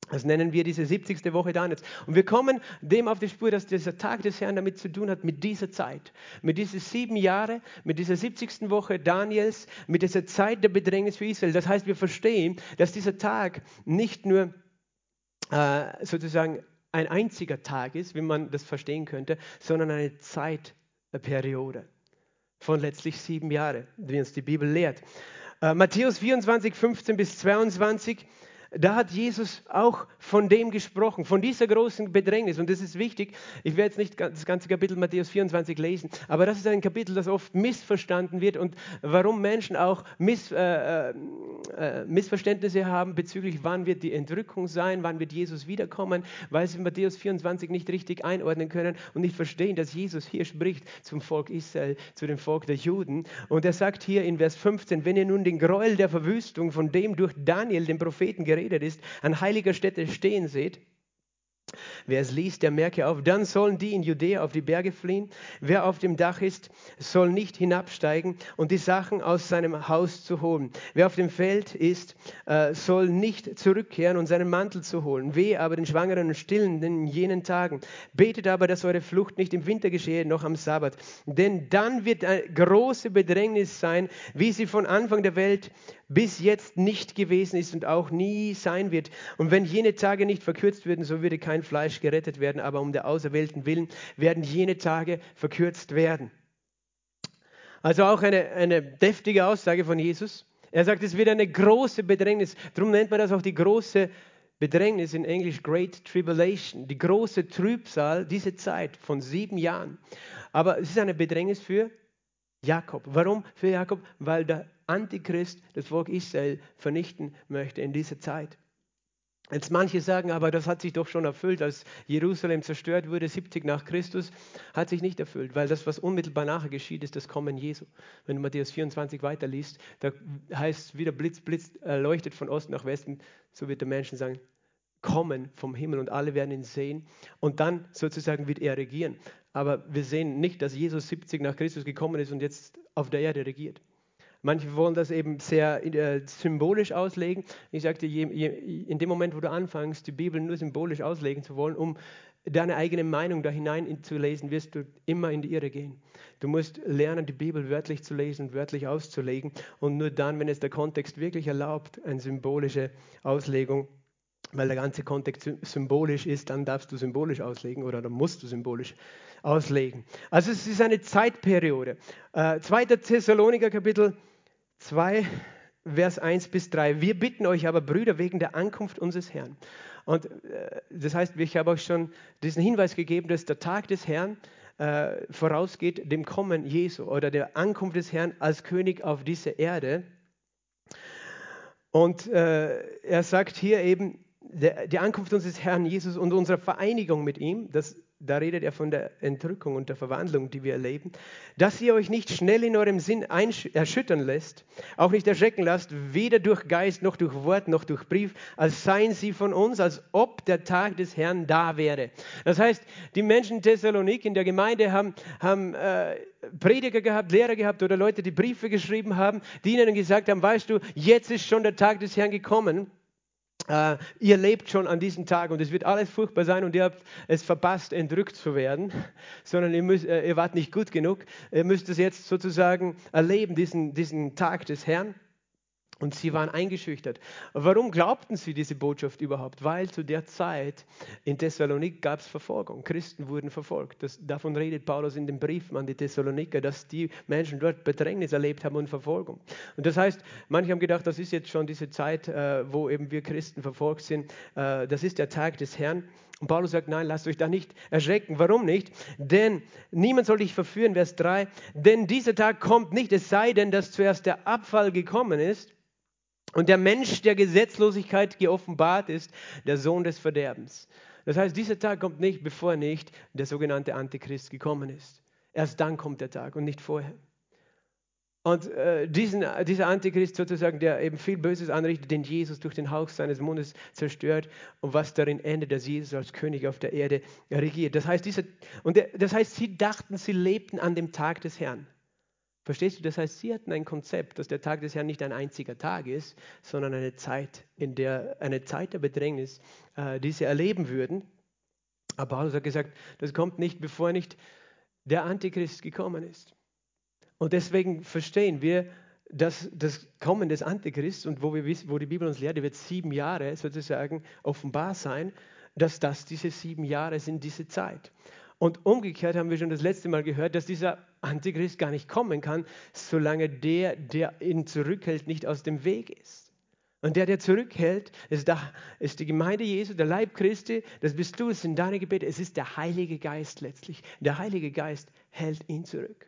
Das nennen wir diese 70. Woche Daniels. Und wir kommen dem auf die Spur, dass dieser Tag des Herrn damit zu tun hat, mit dieser Zeit. Mit diesen sieben Jahren, mit dieser 70. Woche Daniels, mit dieser Zeit der Bedrängnis für Israel. Das heißt, wir verstehen, dass dieser Tag nicht nur äh, sozusagen ein einziger Tag ist, wie man das verstehen könnte, sondern eine Zeitperiode von letztlich sieben Jahren, wie uns die Bibel lehrt. Äh, Matthäus 24, 15 bis 22 da hat Jesus auch von dem gesprochen, von dieser großen Bedrängnis. Und das ist wichtig. Ich werde jetzt nicht das ganze Kapitel Matthäus 24 lesen, aber das ist ein Kapitel, das oft missverstanden wird und warum Menschen auch Miss, äh, äh, Missverständnisse haben bezüglich, wann wird die Entrückung sein, wann wird Jesus wiederkommen, weil sie Matthäus 24 nicht richtig einordnen können und nicht verstehen, dass Jesus hier spricht zum Volk Israel, zu dem Volk der Juden. Und er sagt hier in Vers 15, wenn ihr nun den Gräuel der Verwüstung, von dem durch Daniel, den Propheten, geredet geredet ist, an heiliger Stätte stehen seht, Wer es liest, der merke auf, dann sollen die in Judäa auf die Berge fliehen. Wer auf dem Dach ist, soll nicht hinabsteigen und die Sachen aus seinem Haus zu holen. Wer auf dem Feld ist, äh, soll nicht zurückkehren und seinen Mantel zu holen. Weh aber den Schwangeren und Stillen in jenen Tagen. Betet aber, dass eure Flucht nicht im Winter geschehe, noch am Sabbat. Denn dann wird eine große Bedrängnis sein, wie sie von Anfang der Welt bis jetzt nicht gewesen ist und auch nie sein wird. Und wenn jene Tage nicht verkürzt würden, so würde kein Fleisch gerettet werden, aber um der Auserwählten willen werden jene Tage verkürzt werden. Also auch eine, eine deftige Aussage von Jesus. Er sagt, es wird eine große Bedrängnis. Darum nennt man das auch die große Bedrängnis in Englisch Great Tribulation, die große Trübsal, diese Zeit von sieben Jahren. Aber es ist eine Bedrängnis für Jakob. Warum für Jakob? Weil der Antichrist das Volk Israel vernichten möchte in dieser Zeit. Jetzt manche sagen, aber das hat sich doch schon erfüllt, als Jerusalem zerstört wurde, 70 nach Christus, hat sich nicht erfüllt, weil das, was unmittelbar nachher geschieht, ist das Kommen Jesu. Wenn du Matthäus 24 weiterliest, da heißt es wieder Blitz, Blitz, äh, leuchtet von Osten nach Westen, so wird der Menschen sagen, kommen vom Himmel und alle werden ihn sehen und dann sozusagen wird er regieren. Aber wir sehen nicht, dass Jesus 70 nach Christus gekommen ist und jetzt auf der Erde regiert. Manche wollen das eben sehr äh, symbolisch auslegen. Ich sagte, in dem Moment, wo du anfängst, die Bibel nur symbolisch auslegen zu wollen, um deine eigene Meinung da hinein zu lesen, wirst du immer in die Irre gehen. Du musst lernen, die Bibel wörtlich zu lesen und wörtlich auszulegen. Und nur dann, wenn es der Kontext wirklich erlaubt, eine symbolische Auslegung weil der ganze Kontext symbolisch ist, dann darfst du symbolisch auslegen oder dann musst du symbolisch auslegen. Also es ist eine Zeitperiode. Äh, 2. Thessaloniker Kapitel 2, Vers 1 bis 3. Wir bitten euch aber, Brüder, wegen der Ankunft unseres Herrn. Und äh, das heißt, ich habe euch schon diesen Hinweis gegeben, dass der Tag des Herrn äh, vorausgeht dem Kommen Jesu oder der Ankunft des Herrn als König auf diese Erde. Und äh, er sagt hier eben, der, die Ankunft unseres Herrn Jesus und unsere Vereinigung mit ihm, das, da redet er von der Entrückung und der Verwandlung, die wir erleben, dass ihr euch nicht schnell in eurem Sinn erschüttern lässt, auch nicht erschrecken lasst, weder durch Geist noch durch Wort noch durch Brief, als seien sie von uns, als ob der Tag des Herrn da wäre. Das heißt, die Menschen in Thessalonik in der Gemeinde haben, haben äh, Prediger gehabt, Lehrer gehabt oder Leute, die Briefe geschrieben haben, die ihnen gesagt haben, weißt du, jetzt ist schon der Tag des Herrn gekommen Uh, ihr lebt schon an diesem Tag und es wird alles furchtbar sein und ihr habt es verpasst, entrückt zu werden, sondern ihr, müsst, uh, ihr wart nicht gut genug. Ihr müsst es jetzt sozusagen erleben, diesen, diesen Tag des Herrn. Und sie waren eingeschüchtert. Warum glaubten sie diese Botschaft überhaupt? Weil zu der Zeit in Thessalonik gab es Verfolgung. Christen wurden verfolgt. Das, davon redet Paulus in dem Brief an die Thessaloniker, dass die Menschen dort Bedrängnis erlebt haben und Verfolgung. Und das heißt, manche haben gedacht, das ist jetzt schon diese Zeit, äh, wo eben wir Christen verfolgt sind. Äh, das ist der Tag des Herrn. Und Paulus sagt, nein, lasst euch da nicht erschrecken. Warum nicht? Denn niemand soll dich verführen, Vers 3. Denn dieser Tag kommt nicht, es sei denn, dass zuerst der Abfall gekommen ist und der Mensch der Gesetzlosigkeit geoffenbart ist, der Sohn des Verderbens. Das heißt, dieser Tag kommt nicht, bevor nicht der sogenannte Antichrist gekommen ist. Erst dann kommt der Tag und nicht vorher. Und äh, diesen, dieser Antichrist sozusagen, der eben viel Böses anrichtet, den Jesus durch den Hauch seines Mundes zerstört und was darin endet, dass Jesus als König auf der Erde regiert. Das heißt, diese, und der, das heißt, sie dachten, sie lebten an dem Tag des Herrn. Verstehst du? Das heißt, sie hatten ein Konzept, dass der Tag des Herrn nicht ein einziger Tag ist, sondern eine Zeit, in der eine Zeit der Bedrängnis, äh, die sie erleben würden. Aber Paulus hat gesagt, das kommt nicht, bevor nicht der Antichrist gekommen ist. Und deswegen verstehen wir, dass das Kommen des Antichrists und wo, wir wo die Bibel uns lehrt, wird sieben Jahre sozusagen offenbar sein, dass das diese sieben Jahre sind, diese Zeit. Und umgekehrt haben wir schon das letzte Mal gehört, dass dieser Antichrist gar nicht kommen kann, solange der, der ihn zurückhält, nicht aus dem Weg ist. Und der, der zurückhält, ist, da, ist die Gemeinde Jesu, der Leib Christi, das bist du, es sind deine Gebete, es ist der Heilige Geist letztlich. Der Heilige Geist hält ihn zurück.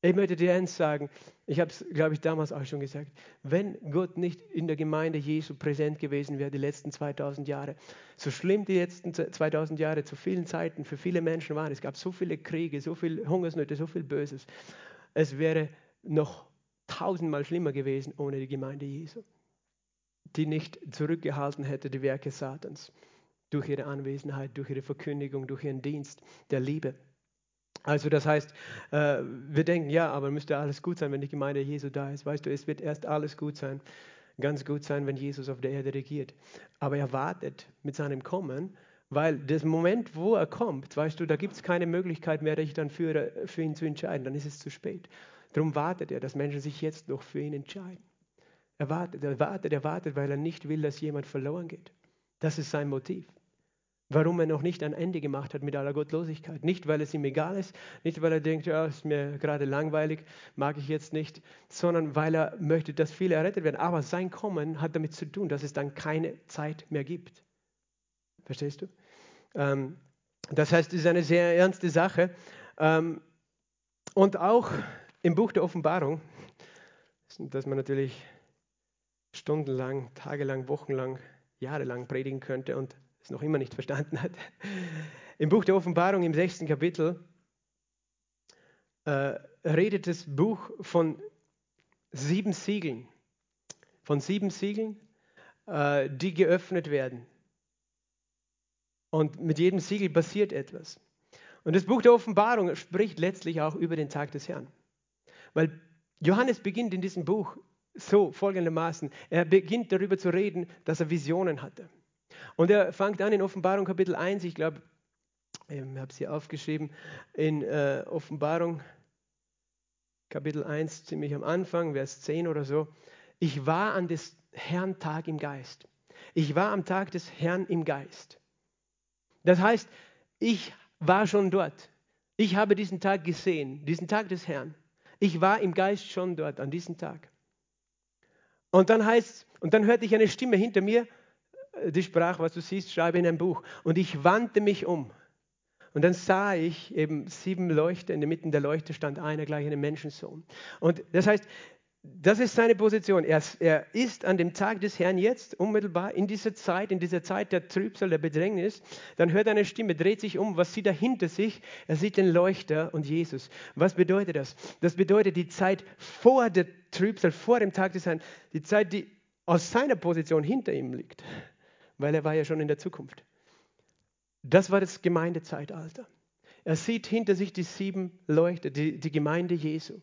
Ich möchte dir eins sagen, ich habe es, glaube ich, damals auch schon gesagt, wenn Gott nicht in der Gemeinde Jesu präsent gewesen wäre die letzten 2000 Jahre, so schlimm die letzten 2000 Jahre zu vielen Zeiten für viele Menschen waren, es gab so viele Kriege, so viele Hungersnöte, so viel Böses, es wäre noch tausendmal schlimmer gewesen ohne die Gemeinde Jesu, die nicht zurückgehalten hätte die Werke Satans durch ihre Anwesenheit, durch ihre Verkündigung, durch ihren Dienst der Liebe. Also das heißt, äh, wir denken, ja, aber müsste alles gut sein, wenn die Gemeinde Jesu da ist. Weißt du, es wird erst alles gut sein, ganz gut sein, wenn Jesus auf der Erde regiert. Aber er wartet mit seinem Kommen, weil das Moment, wo er kommt, weißt du, da gibt es keine Möglichkeit mehr, dich dann für, für ihn zu entscheiden. Dann ist es zu spät. Darum wartet er, dass Menschen sich jetzt noch für ihn entscheiden. Er wartet, er wartet, er wartet, weil er nicht will, dass jemand verloren geht. Das ist sein Motiv warum er noch nicht ein Ende gemacht hat mit aller Gottlosigkeit. Nicht, weil es ihm egal ist, nicht, weil er denkt, ja, ist mir gerade langweilig, mag ich jetzt nicht, sondern weil er möchte, dass viele errettet werden. Aber sein Kommen hat damit zu tun, dass es dann keine Zeit mehr gibt. Verstehst du? Ähm, das heißt, es ist eine sehr ernste Sache. Ähm, und auch im Buch der Offenbarung, das man natürlich stundenlang, tagelang, wochenlang, jahrelang predigen könnte und es noch immer nicht verstanden hat. Im Buch der Offenbarung im sechsten Kapitel äh, redet das Buch von sieben Siegeln, von sieben Siegeln, äh, die geöffnet werden. Und mit jedem Siegel passiert etwas. Und das Buch der Offenbarung spricht letztlich auch über den Tag des Herrn. Weil Johannes beginnt in diesem Buch so folgendermaßen. Er beginnt darüber zu reden, dass er Visionen hatte. Und er fängt an in Offenbarung Kapitel 1, ich glaube, ich habe es hier aufgeschrieben, in äh, Offenbarung Kapitel 1, ziemlich am Anfang, Vers 10 oder so. Ich war an des Herrn Tag im Geist. Ich war am Tag des Herrn im Geist. Das heißt, ich war schon dort. Ich habe diesen Tag gesehen, diesen Tag des Herrn. Ich war im Geist schon dort an diesem Tag. Und dann heißt, und dann hörte ich eine Stimme hinter mir die sprach, was du siehst, schreibe in ein Buch. Und ich wandte mich um. Und dann sah ich eben sieben Leuchter, in der Mitte der Leuchter stand einer gleich einem Menschensohn. Und das heißt, das ist seine Position. Er, er, ist an dem Tag des Herrn jetzt, unmittelbar in dieser Zeit, in dieser Zeit der Trübsal, der Bedrängnis. Dann hört er eine Stimme, dreht sich um. Was sieht er hinter sich? Er sieht den Leuchter und Jesus. Was bedeutet das? Das bedeutet die Zeit vor der Trübsal, vor dem Tag des Herrn. Die Zeit, die aus seiner Position hinter ihm liegt weil er war ja schon in der Zukunft. Das war das Gemeindezeitalter. Er sieht hinter sich die sieben Leuchter, die, die Gemeinde Jesu.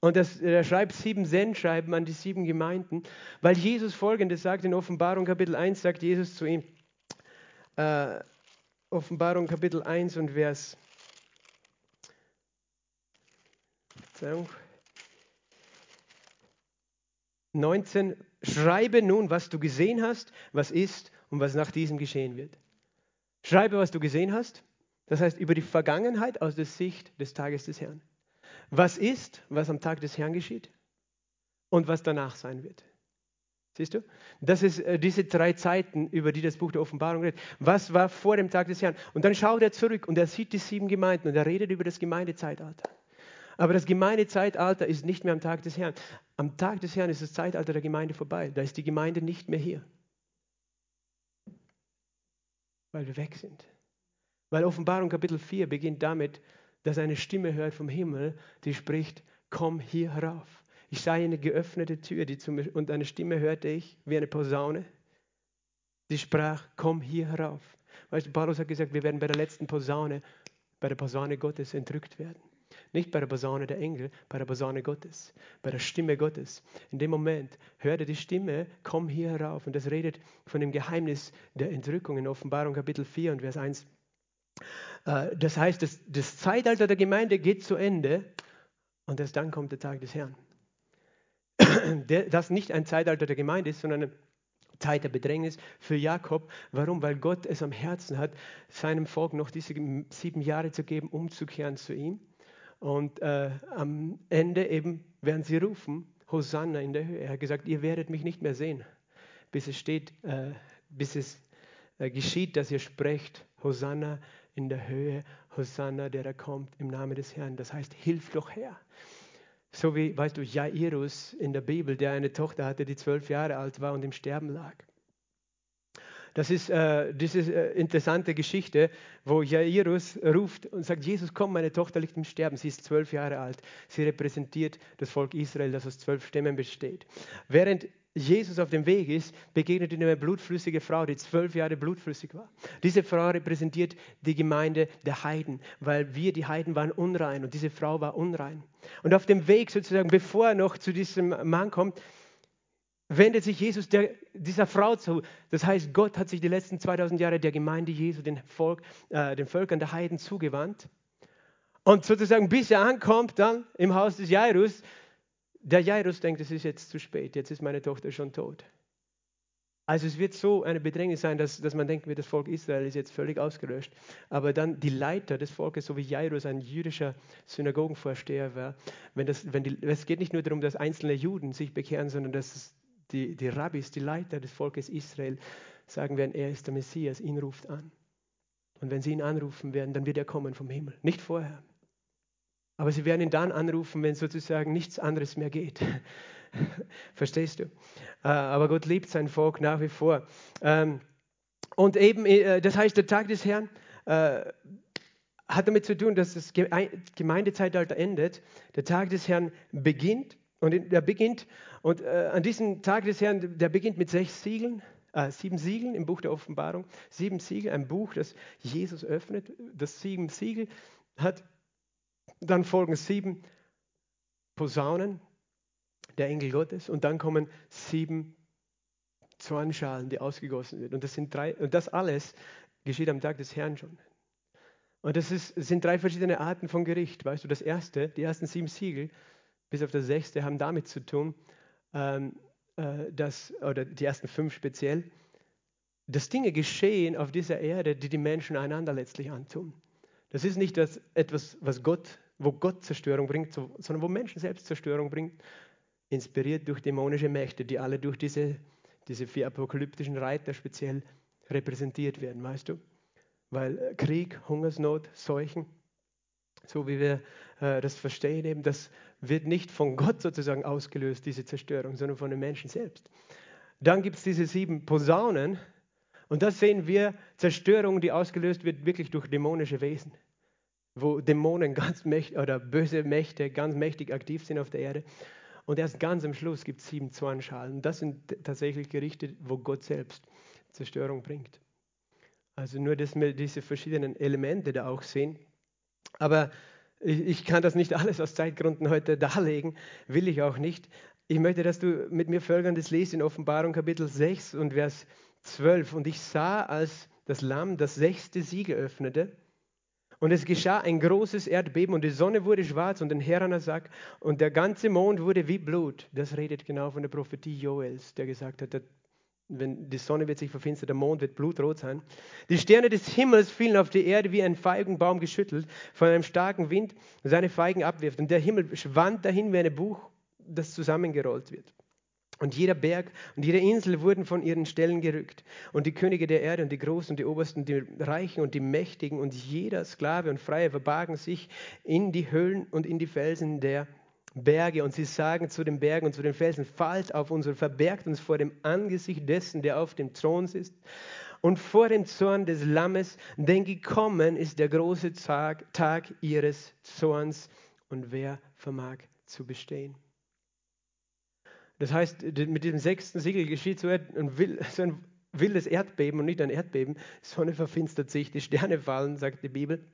Und das, er schreibt sieben Sendschreiben an die sieben Gemeinden, weil Jesus folgendes sagt in Offenbarung Kapitel 1, sagt Jesus zu ihm, äh, Offenbarung Kapitel 1 und Vers Verzeihung, 19, schreibe nun, was du gesehen hast, was ist und was nach diesem geschehen wird. Schreibe, was du gesehen hast, das heißt über die Vergangenheit aus der Sicht des Tages des Herrn. Was ist, was am Tag des Herrn geschieht und was danach sein wird. Siehst du? Das ist äh, diese drei Zeiten, über die das Buch der Offenbarung redet. Was war vor dem Tag des Herrn? Und dann schaut er zurück und er sieht die sieben Gemeinden und er redet über das Gemeindezeitalter. Aber das Gemeindezeitalter ist nicht mehr am Tag des Herrn. Am Tag des Herrn ist das Zeitalter der Gemeinde vorbei. Da ist die Gemeinde nicht mehr hier. Weil wir weg sind. Weil Offenbarung Kapitel 4 beginnt damit, dass eine Stimme hört vom Himmel, die spricht, komm hier herauf. Ich sah eine geöffnete Tür die zum, und eine Stimme hörte ich wie eine Posaune, die sprach, komm hier herauf. Weißt du, Paulus hat gesagt, wir werden bei der letzten Posaune, bei der Posaune Gottes entrückt werden. Nicht bei der Posaune der Engel, bei der Posaune Gottes, bei der Stimme Gottes. In dem Moment hört er die Stimme, komm hier herauf. Und das redet von dem Geheimnis der Entrückung in Offenbarung Kapitel 4 und Vers 1. Äh, das heißt, das, das Zeitalter der Gemeinde geht zu Ende und erst dann kommt der Tag des Herrn. Das nicht ein Zeitalter der Gemeinde ist, sondern eine Zeit der Bedrängnis für Jakob. Warum? Weil Gott es am Herzen hat, seinem Volk noch diese sieben Jahre zu geben, umzukehren zu ihm. Und äh, am Ende eben werden sie rufen, Hosanna in der Höhe. Er hat gesagt, ihr werdet mich nicht mehr sehen, bis es steht, äh, bis es äh, geschieht, dass ihr sprecht, Hosanna in der Höhe, Hosanna, der da kommt im Namen des Herrn. Das heißt, hilf doch her. So wie, weißt du, Jairus in der Bibel, der eine Tochter hatte, die zwölf Jahre alt war und im Sterben lag. Das ist äh, diese äh, interessante Geschichte, wo Jairus ruft und sagt, Jesus, komm, meine Tochter liegt im Sterben. Sie ist zwölf Jahre alt. Sie repräsentiert das Volk Israel, das aus zwölf Stämmen besteht. Während Jesus auf dem Weg ist, begegnet ihm eine blutflüssige Frau, die zwölf Jahre blutflüssig war. Diese Frau repräsentiert die Gemeinde der Heiden, weil wir, die Heiden, waren unrein und diese Frau war unrein. Und auf dem Weg sozusagen, bevor er noch zu diesem Mann kommt, wendet sich Jesus der, dieser Frau zu. Das heißt, Gott hat sich die letzten 2000 Jahre der Gemeinde Jesu, den, Volk, äh, den Völkern der Heiden zugewandt. Und sozusagen, bis er ankommt dann im Haus des Jairus, der Jairus denkt, es ist jetzt zu spät, jetzt ist meine Tochter schon tot. Also es wird so eine Bedrängnis sein, dass, dass man denkt, das Volk Israel ist jetzt völlig ausgelöscht. Aber dann die Leiter des Volkes, so wie Jairus ein jüdischer Synagogenvorsteher war, wenn das, wenn die, es geht nicht nur darum, dass einzelne Juden sich bekehren, sondern dass die, die Rabbis, die Leiter des Volkes Israel sagen werden, er ist der Messias, ihn ruft an. Und wenn sie ihn anrufen werden, dann wird er kommen vom Himmel, nicht vorher. Aber sie werden ihn dann anrufen, wenn sozusagen nichts anderes mehr geht. Verstehst du? Äh, aber Gott liebt sein Volk nach wie vor. Ähm, und eben, äh, das heißt, der Tag des Herrn äh, hat damit zu tun, dass das Gemeindezeitalter endet, der Tag des Herrn beginnt und er beginnt und an diesem Tag des Herrn, der beginnt mit sechs Siegeln, äh, sieben Siegeln im Buch der Offenbarung, sieben Siegel, ein Buch, das Jesus öffnet. Das sieben Siegel hat dann folgen sieben Posaunen der Engel Gottes und dann kommen sieben Zornschalen, die ausgegossen werden. Und das, sind drei, und das alles geschieht am Tag des Herrn schon. Und das, ist, sind drei verschiedene Arten von Gericht. Weißt du, das erste, die ersten sieben Siegel, bis auf das sechste, haben damit zu tun, ähm, äh, dass, oder die ersten fünf speziell, dass Dinge geschehen auf dieser Erde, die die Menschen einander letztlich antun. Das ist nicht das, etwas, was Gott wo Gott Zerstörung bringt, sondern wo Menschen selbst Zerstörung bringen, inspiriert durch dämonische Mächte, die alle durch diese, diese vier apokalyptischen Reiter speziell repräsentiert werden, weißt du? Weil äh, Krieg, Hungersnot, Seuchen, so wie wir äh, das verstehen, eben, das wird nicht von Gott sozusagen ausgelöst, diese Zerstörung, sondern von den Menschen selbst. Dann gibt es diese sieben Posaunen und da sehen wir Zerstörung, die ausgelöst wird wirklich durch dämonische Wesen wo Dämonen ganz mächtig oder böse Mächte ganz mächtig aktiv sind auf der Erde. Und erst ganz am Schluss gibt es sieben Zornschalen. Das sind tatsächlich Gerichte, wo Gott selbst Zerstörung bringt. Also nur, dass wir diese verschiedenen Elemente da auch sehen. Aber ich kann das nicht alles aus Zeitgründen heute darlegen, will ich auch nicht. Ich möchte, dass du mit mir folgendes liest in Offenbarung Kapitel 6 und Vers 12. Und ich sah, als das Lamm das sechste Siegel öffnete, und es geschah ein großes Erdbeben und die Sonne wurde schwarz und ein herrener Sack und der ganze Mond wurde wie Blut. Das redet genau von der Prophetie Joels, der gesagt hat, wenn die Sonne wird sich verfinstern, der Mond wird blutrot sein. Die Sterne des Himmels fielen auf die Erde wie ein Feigenbaum geschüttelt, von einem starken Wind seine Feigen abwirft. Und der Himmel schwand dahin wie ein Buch, das zusammengerollt wird. Und jeder Berg und jede Insel wurden von ihren Stellen gerückt. Und die Könige der Erde und die Großen und die Obersten, die Reichen und die Mächtigen und jeder Sklave und Freie verbargen sich in die Höhlen und in die Felsen der Berge. Und sie sagen zu den Bergen und zu den Felsen, fallt auf uns und verbergt uns vor dem Angesicht dessen, der auf dem Thron sitzt. Und vor dem Zorn des Lammes, denn gekommen ist der große Tag, Tag ihres Zorns. Und wer vermag zu bestehen? Das heißt, mit dem sechsten Siegel geschieht so ein, wildes Erdbeben und nicht ein Erdbeben. Die Sonne verfinstert sich, die Sterne fallen, sagt die Bibel.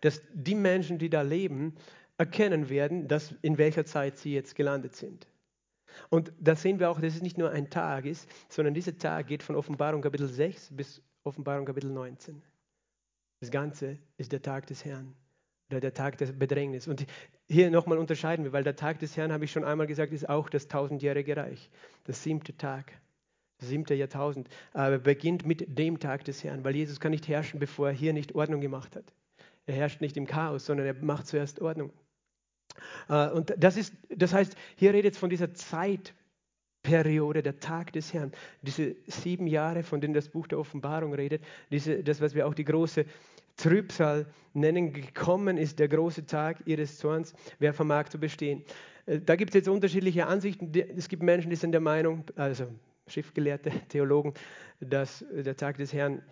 dass die Menschen, die da leben, erkennen werden, dass in welcher Zeit sie jetzt gelandet sind. Und da sehen wir auch, dass es nicht nur ein Tag ist, sondern dieser Tag geht von Offenbarung Kapitel 6 bis Offenbarung Kapitel 19. Das Ganze ist der Tag des Herrn oder der Tag der Bedrängnis. Und hier nochmal unterscheiden wir, weil der Tag des Herrn, habe ich schon einmal gesagt, ist auch das tausendjährige Reich, das siebte Tag, das siebte Jahrtausend, aber beginnt mit dem Tag des Herrn, weil Jesus kann nicht herrschen, bevor er hier nicht Ordnung gemacht hat. Er herrscht nicht im Chaos, sondern er macht zuerst Ordnung. Äh, und das, ist, das heißt, hier redet es von dieser Zeitperiode, der Tag des Herrn. Diese sieben Jahre, von denen das Buch der Offenbarung redet, diese, das, was wir auch die große Trübsal nennen, gekommen ist der große Tag ihres Zorns, wer vermag zu bestehen. Äh, da gibt es jetzt unterschiedliche Ansichten. Es gibt Menschen, die sind der Meinung, also Schriftgelehrte, Theologen, dass der Tag des Herrn äh,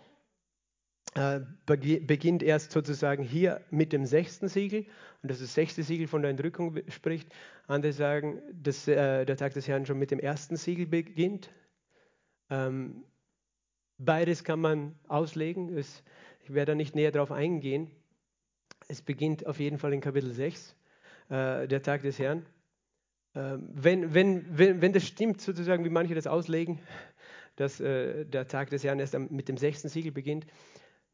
beginnt erst sozusagen hier mit dem sechsten Siegel und dass das sechste Siegel von der Entrückung spricht. Andere sagen, dass äh, der Tag des Herrn schon mit dem ersten Siegel beginnt. Ähm, beides kann man auslegen. Ich werde da nicht näher darauf eingehen. Es beginnt auf jeden Fall in Kapitel 6, äh, der Tag des Herrn. Ähm, wenn, wenn, wenn, wenn das stimmt, sozusagen, wie manche das auslegen, dass äh, der Tag des Herrn erst mit dem sechsten Siegel beginnt,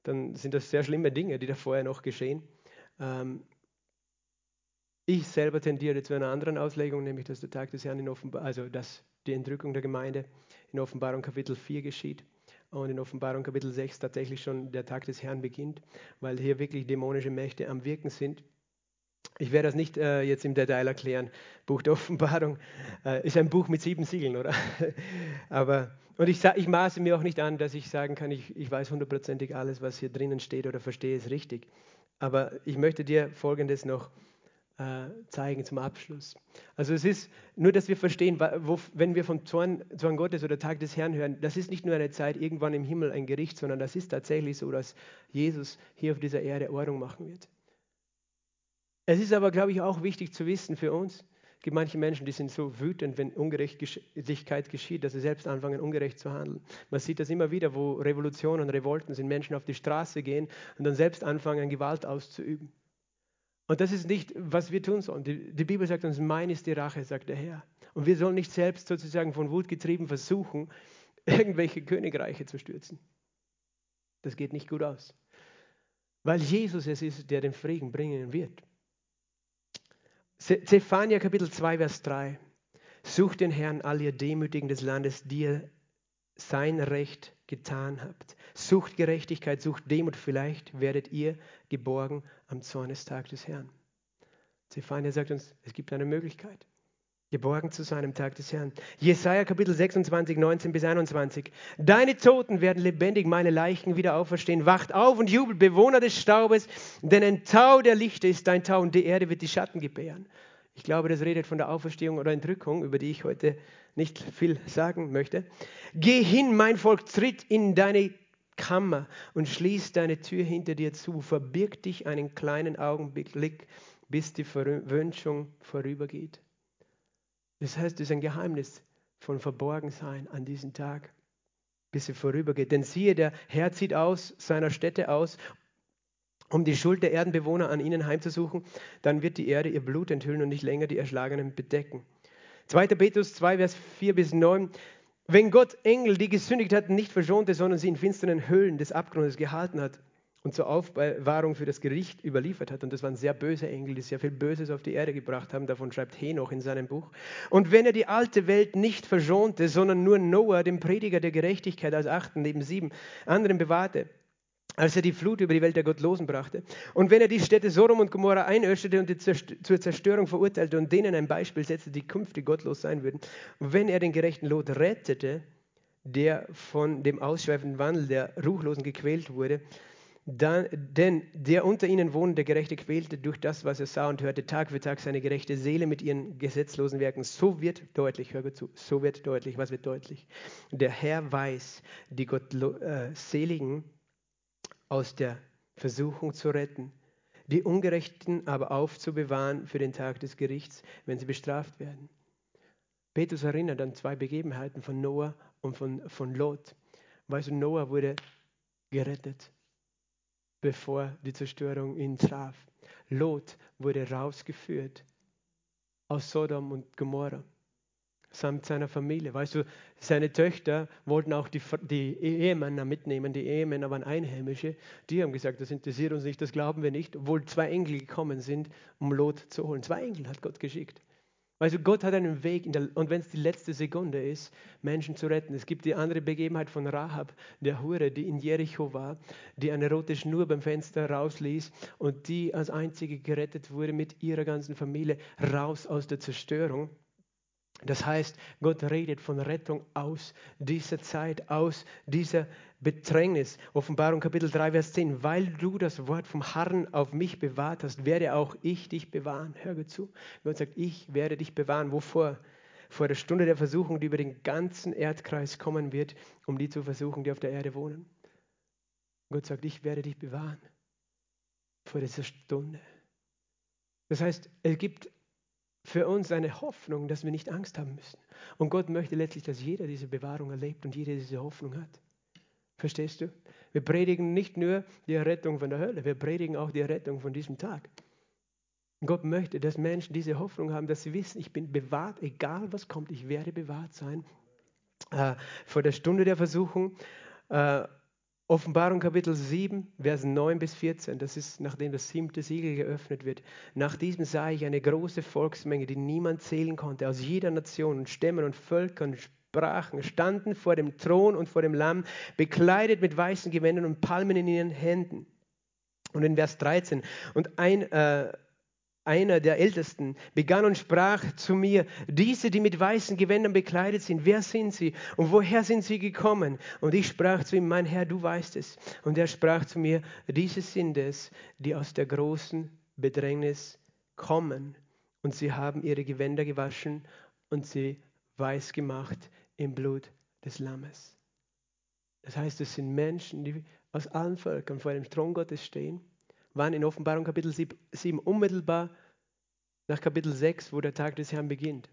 dann sind das sehr schlimme Dinge, die da vorher noch geschehen. Ähm, ich selber tendiere zu einer anderen Auslegung, nämlich dass der Tag des Herrn in Offenbarung, also dass die Entrückung der Gemeinde in Offenbarung Kapitel 4 geschieht und in Offenbarung Kapitel 6 tatsächlich schon der Tag des Herrn beginnt, weil hier wirklich dämonische Mächte am Wirken sind. Ich werde das nicht äh, jetzt im Detail erklären. Buch der Offenbarung äh, ist ein Buch mit sieben Siegeln, oder? Aber und ich, ich, maße mir auch nicht an, dass ich sagen kann, ich, ich weiß hundertprozentig alles, was hier drinnen steht oder verstehe es richtig. Aber ich möchte dir Folgendes noch äh, zeigen zum Abschluss. Also es ist nur, dass wir verstehen, wo, wenn wir vom Zorn, Zorn Gottes oder Tag des Herrn hören, das ist nicht nur eine Zeit irgendwann im Himmel ein Gericht, sondern das ist tatsächlich so, dass Jesus hier auf dieser Erde Ordnung machen wird. Es ist aber, glaube ich, auch wichtig zu wissen für uns, es gibt manche Menschen, die sind so wütend, wenn Ungerechtigkeit geschieht, dass sie selbst anfangen, ungerecht zu handeln. Man sieht das immer wieder, wo Revolutionen und Revolten sind, Menschen auf die Straße gehen und dann selbst anfangen, Gewalt auszuüben. Und das ist nicht, was wir tun sollen. Die, die Bibel sagt uns, mein ist die Rache, sagt der Herr. Und wir sollen nicht selbst sozusagen von Wut getrieben versuchen, irgendwelche Königreiche zu stürzen. Das geht nicht gut aus. Weil Jesus es ist, der den Frieden bringen wird. Zephania Kapitel 2, Vers 3. Sucht den Herrn, all ihr Demütigen des Landes, die ihr sein Recht getan habt. Sucht Gerechtigkeit, sucht Demut, vielleicht werdet ihr geborgen am Zornestag des Herrn. Zephania sagt uns, es gibt eine Möglichkeit geborgen zu sein am Tag des Herrn. Jesaja Kapitel 26, 19 bis 21. Deine Toten werden lebendig, meine Leichen wieder auferstehen. Wacht auf und jubelt, Bewohner des Staubes, denn ein Tau der Lichter ist dein Tau und die Erde wird die Schatten gebären. Ich glaube, das redet von der Auferstehung oder Entrückung, über die ich heute nicht viel sagen möchte. Geh hin, mein Volk, tritt in deine Kammer und schließ deine Tür hinter dir zu. Verbirg dich einen kleinen Augenblick, bis die Verwünschung vorübergeht. Das heißt, es ist ein Geheimnis von Verborgensein an diesem Tag, bis sie vorübergeht. Denn siehe, der Herr zieht aus seiner Stätte aus, um die Schuld der Erdenbewohner an ihnen heimzusuchen. Dann wird die Erde ihr Blut enthüllen und nicht länger die Erschlagenen bedecken. 2. Petrus 2, Vers 4 bis 9. Wenn Gott Engel, die gesündigt hatten, nicht verschonte, sondern sie in finsteren Höhlen des Abgrundes gehalten hat, und zur Aufbewahrung für das Gericht überliefert hat. Und das waren sehr böse Engel, die sehr viel Böses auf die Erde gebracht haben. Davon schreibt Henoch in seinem Buch. Und wenn er die alte Welt nicht verschonte, sondern nur Noah, den Prediger der Gerechtigkeit als achten neben sieben anderen bewahrte, als er die Flut über die Welt der Gottlosen brachte. Und wenn er die Städte Sodom und Gomorra einöstete und die zur Zerstörung verurteilte und denen ein Beispiel setzte, die künftig gottlos sein würden. Und wenn er den gerechten Lot rettete, der von dem ausschweifenden Wandel der Ruchlosen gequält wurde, dann, denn der unter ihnen wohnt, der Gerechte quälte durch das, was er sah und hörte Tag für Tag seine gerechte Seele mit ihren gesetzlosen Werken. So wird deutlich, hör zu, so wird deutlich, was wird deutlich? Der Herr weiß, die Gottseligen aus der Versuchung zu retten, die Ungerechten aber aufzubewahren für den Tag des Gerichts, wenn sie bestraft werden. Petrus erinnert an zwei Begebenheiten von Noah und von, von Lot. Weißt du, Noah wurde gerettet bevor die Zerstörung ihn traf. Lot wurde rausgeführt aus Sodom und Gomorra samt seiner Familie. Weißt du, seine Töchter wollten auch die, die Ehemänner mitnehmen. Die Ehemänner waren Einheimische. Die haben gesagt, das interessiert uns nicht, das glauben wir nicht, obwohl zwei Engel gekommen sind, um Lot zu holen. Zwei Engel hat Gott geschickt. Also Gott hat einen Weg, der, und wenn es die letzte Sekunde ist, Menschen zu retten. Es gibt die andere Begebenheit von Rahab, der Hure, die in Jericho war, die eine rote Schnur beim Fenster rausließ und die als einzige gerettet wurde mit ihrer ganzen Familie raus aus der Zerstörung. Das heißt, Gott redet von Rettung aus dieser Zeit, aus dieser Bedrängnis. Offenbarung Kapitel 3, Vers 10. Weil du das Wort vom Herrn auf mich bewahrt hast, werde auch ich dich bewahren. Hör gut zu. Gott sagt, ich werde dich bewahren. Wovor? Vor der Stunde der Versuchung, die über den ganzen Erdkreis kommen wird, um die zu versuchen, die auf der Erde wohnen. Gott sagt, ich werde dich bewahren. Vor dieser Stunde. Das heißt, es gibt für uns eine Hoffnung, dass wir nicht Angst haben müssen. Und Gott möchte letztlich, dass jeder diese Bewahrung erlebt und jeder diese Hoffnung hat. Verstehst du? Wir predigen nicht nur die Errettung von der Hölle, wir predigen auch die Errettung von diesem Tag. Gott möchte, dass Menschen diese Hoffnung haben, dass sie wissen, ich bin bewahrt, egal was kommt, ich werde bewahrt sein äh, vor der Stunde der Versuchung. Äh, Offenbarung Kapitel 7, Vers 9 bis 14, das ist nachdem das siebte Siegel geöffnet wird. Nach diesem sah ich eine große Volksmenge, die niemand zählen konnte, aus jeder Nation und Stämmen und Völkern und Sprachen, standen vor dem Thron und vor dem Lamm, bekleidet mit weißen Gewändern und Palmen in ihren Händen. Und in Vers 13, und ein, äh, einer der Ältesten, begann und sprach zu mir, diese, die mit weißen Gewändern bekleidet sind, wer sind sie und woher sind sie gekommen? Und ich sprach zu ihm, mein Herr, du weißt es. Und er sprach zu mir, diese sind es, die aus der großen Bedrängnis kommen. Und sie haben ihre Gewänder gewaschen und sie weiß gemacht im Blut des Lammes. Das heißt, es sind Menschen, die aus allen Völkern vor dem Thron Gottes stehen waren in Offenbarung Kapitel 7 unmittelbar nach Kapitel 6, wo der Tag des Herrn beginnt.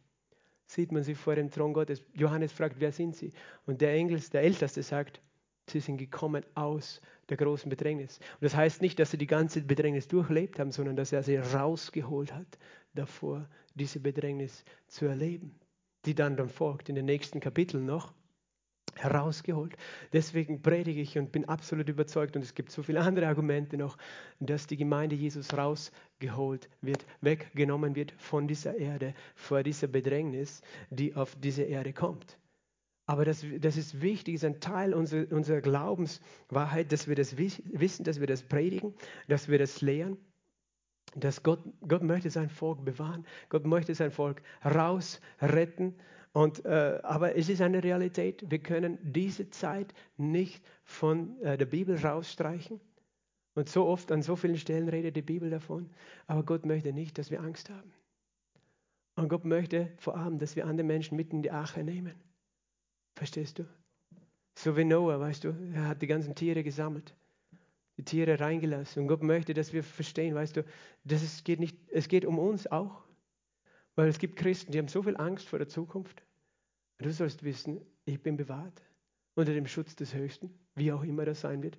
Sieht man sie vor dem Thron Gottes. Johannes fragt, wer sind sie? Und der Engel, der Älteste, sagt, sie sind gekommen aus der großen Bedrängnis. Und das heißt nicht, dass sie die ganze Bedrängnis durchlebt haben, sondern dass er sie rausgeholt hat, davor diese Bedrängnis zu erleben, die dann dann folgt in den nächsten Kapiteln noch herausgeholt. Deswegen predige ich und bin absolut überzeugt, und es gibt so viele andere Argumente noch, dass die Gemeinde Jesus rausgeholt wird, weggenommen wird von dieser Erde, vor dieser Bedrängnis, die auf diese Erde kommt. Aber das, das ist wichtig, ist ein Teil unserer, unserer Glaubenswahrheit, dass wir das wissen, dass wir das predigen, dass wir das lehren, dass Gott, Gott möchte sein Volk bewahren, Gott möchte sein Volk rausretten und, äh, aber es ist eine Realität. Wir können diese Zeit nicht von äh, der Bibel rausstreichen. Und so oft an so vielen Stellen redet die Bibel davon. Aber Gott möchte nicht, dass wir Angst haben. Und Gott möchte vor allem, dass wir andere Menschen mit in die Ache nehmen. Verstehst du? So wie Noah, weißt du, er hat die ganzen Tiere gesammelt, die Tiere reingelassen. Und Gott möchte, dass wir verstehen, weißt du, dass es geht nicht, es geht um uns auch. Weil es gibt Christen, die haben so viel Angst vor der Zukunft. Du sollst wissen, ich bin bewahrt unter dem Schutz des Höchsten, wie auch immer das sein wird.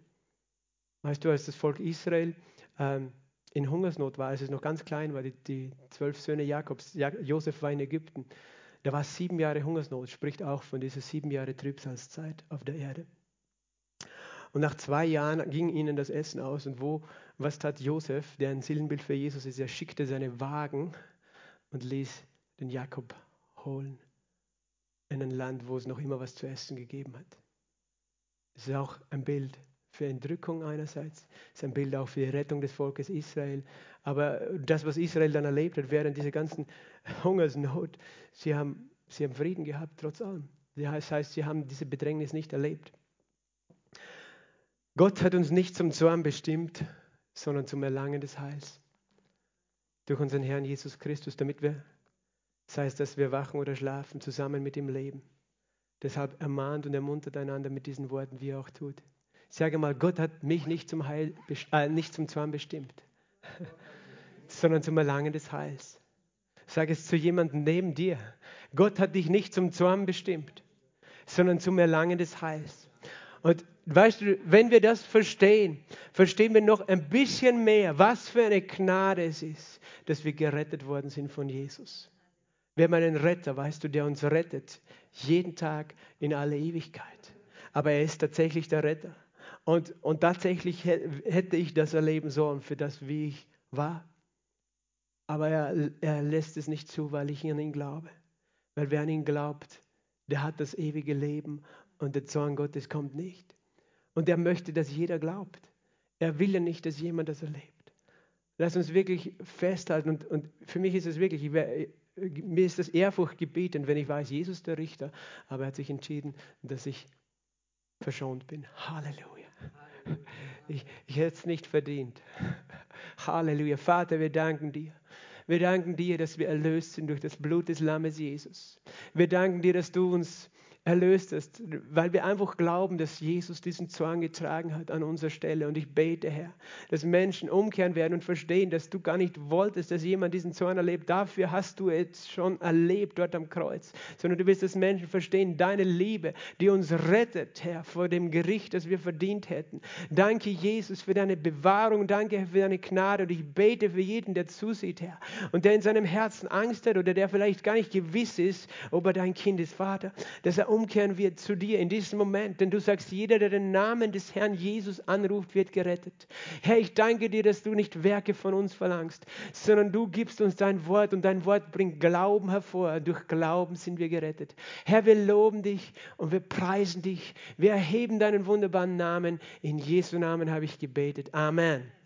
Weißt du, als das Volk Israel ähm, in Hungersnot war, als es noch ganz klein war, die, die zwölf Söhne Jakobs, ja, Josef war in Ägypten, da war sieben Jahre Hungersnot, spricht auch von dieser sieben Jahre Trübsalzeit auf der Erde. Und nach zwei Jahren ging ihnen das Essen aus. Und wo, was tat Josef, der ein Silbenbild für Jesus ist? Er schickte seine Wagen und ließ den Jakob holen in ein Land, wo es noch immer was zu essen gegeben hat. Es ist auch ein Bild für Entrückung einerseits, es ist ein Bild auch für die Rettung des Volkes Israel. Aber das, was Israel dann erlebt hat während dieser ganzen Hungersnot, sie haben, sie haben Frieden gehabt trotz allem. Das heißt, sie haben diese Bedrängnis nicht erlebt. Gott hat uns nicht zum Zorn bestimmt, sondern zum Erlangen des Heils. Durch unseren Herrn Jesus Christus, damit wir sei es, dass wir wachen oder schlafen, zusammen mit ihm leben. Deshalb ermahnt und ermuntert einander mit diesen Worten, wie er auch tut. Sage mal, Gott hat mich nicht zum, Heil, äh, nicht zum Zorn bestimmt, sondern zum Erlangen des Heils. Sage es zu jemandem neben dir. Gott hat dich nicht zum Zorn bestimmt, sondern zum Erlangen des Heils. Und weißt du, wenn wir das verstehen, verstehen wir noch ein bisschen mehr, was für eine Gnade es ist, dass wir gerettet worden sind von Jesus. Wir haben einen Retter, weißt du, der uns rettet, jeden Tag in alle Ewigkeit. Aber er ist tatsächlich der Retter. Und, und tatsächlich hätte ich das erleben sollen, für das, wie ich war. Aber er, er lässt es nicht zu, weil ich an ihn glaube. Weil wer an ihn glaubt, der hat das ewige Leben und der Zorn Gottes kommt nicht. Und er möchte, dass jeder glaubt. Er will ja nicht, dass jemand das erlebt. Lass uns wirklich festhalten. Und, und für mich ist es wirklich, wär, mir ist das Ehrfurcht gebeten, wenn ich weiß, Jesus der Richter, aber er hat sich entschieden, dass ich verschont bin. Halleluja. Ich, ich hätte es nicht verdient. Halleluja. Vater, wir danken dir. Wir danken dir, dass wir erlöst sind durch das Blut des Lammes Jesus. Wir danken dir, dass du uns erlöst hast, weil wir einfach glauben, dass Jesus diesen Zwang getragen hat an unserer Stelle. Und ich bete, Herr, dass Menschen umkehren werden und verstehen, dass du gar nicht wolltest, dass jemand diesen Zorn erlebt. Dafür hast du es schon erlebt dort am Kreuz. Sondern du willst, dass Menschen verstehen, deine Liebe, die uns rettet, Herr, vor dem Gericht, das wir verdient hätten. Danke, Jesus, für deine Bewahrung. Danke für deine Gnade. Und ich bete für jeden, der zusieht, Herr, und der in seinem Herzen Angst hat oder der vielleicht gar nicht gewiss ist, ob er dein Kind ist, Vater, dass er umkehren wird zu dir in diesem Moment. Denn du sagst, jeder, der den Namen des Herrn Jesus anruft, wird gerettet. Herr, ich danke dir, dass du nicht Werke von uns verlangst, sondern du gibst uns dein Wort und dein Wort bringt Glauben hervor. Durch Glauben sind wir gerettet. Herr, wir loben dich und wir preisen dich. Wir erheben deinen wunderbaren Namen. In Jesu Namen habe ich gebetet. Amen.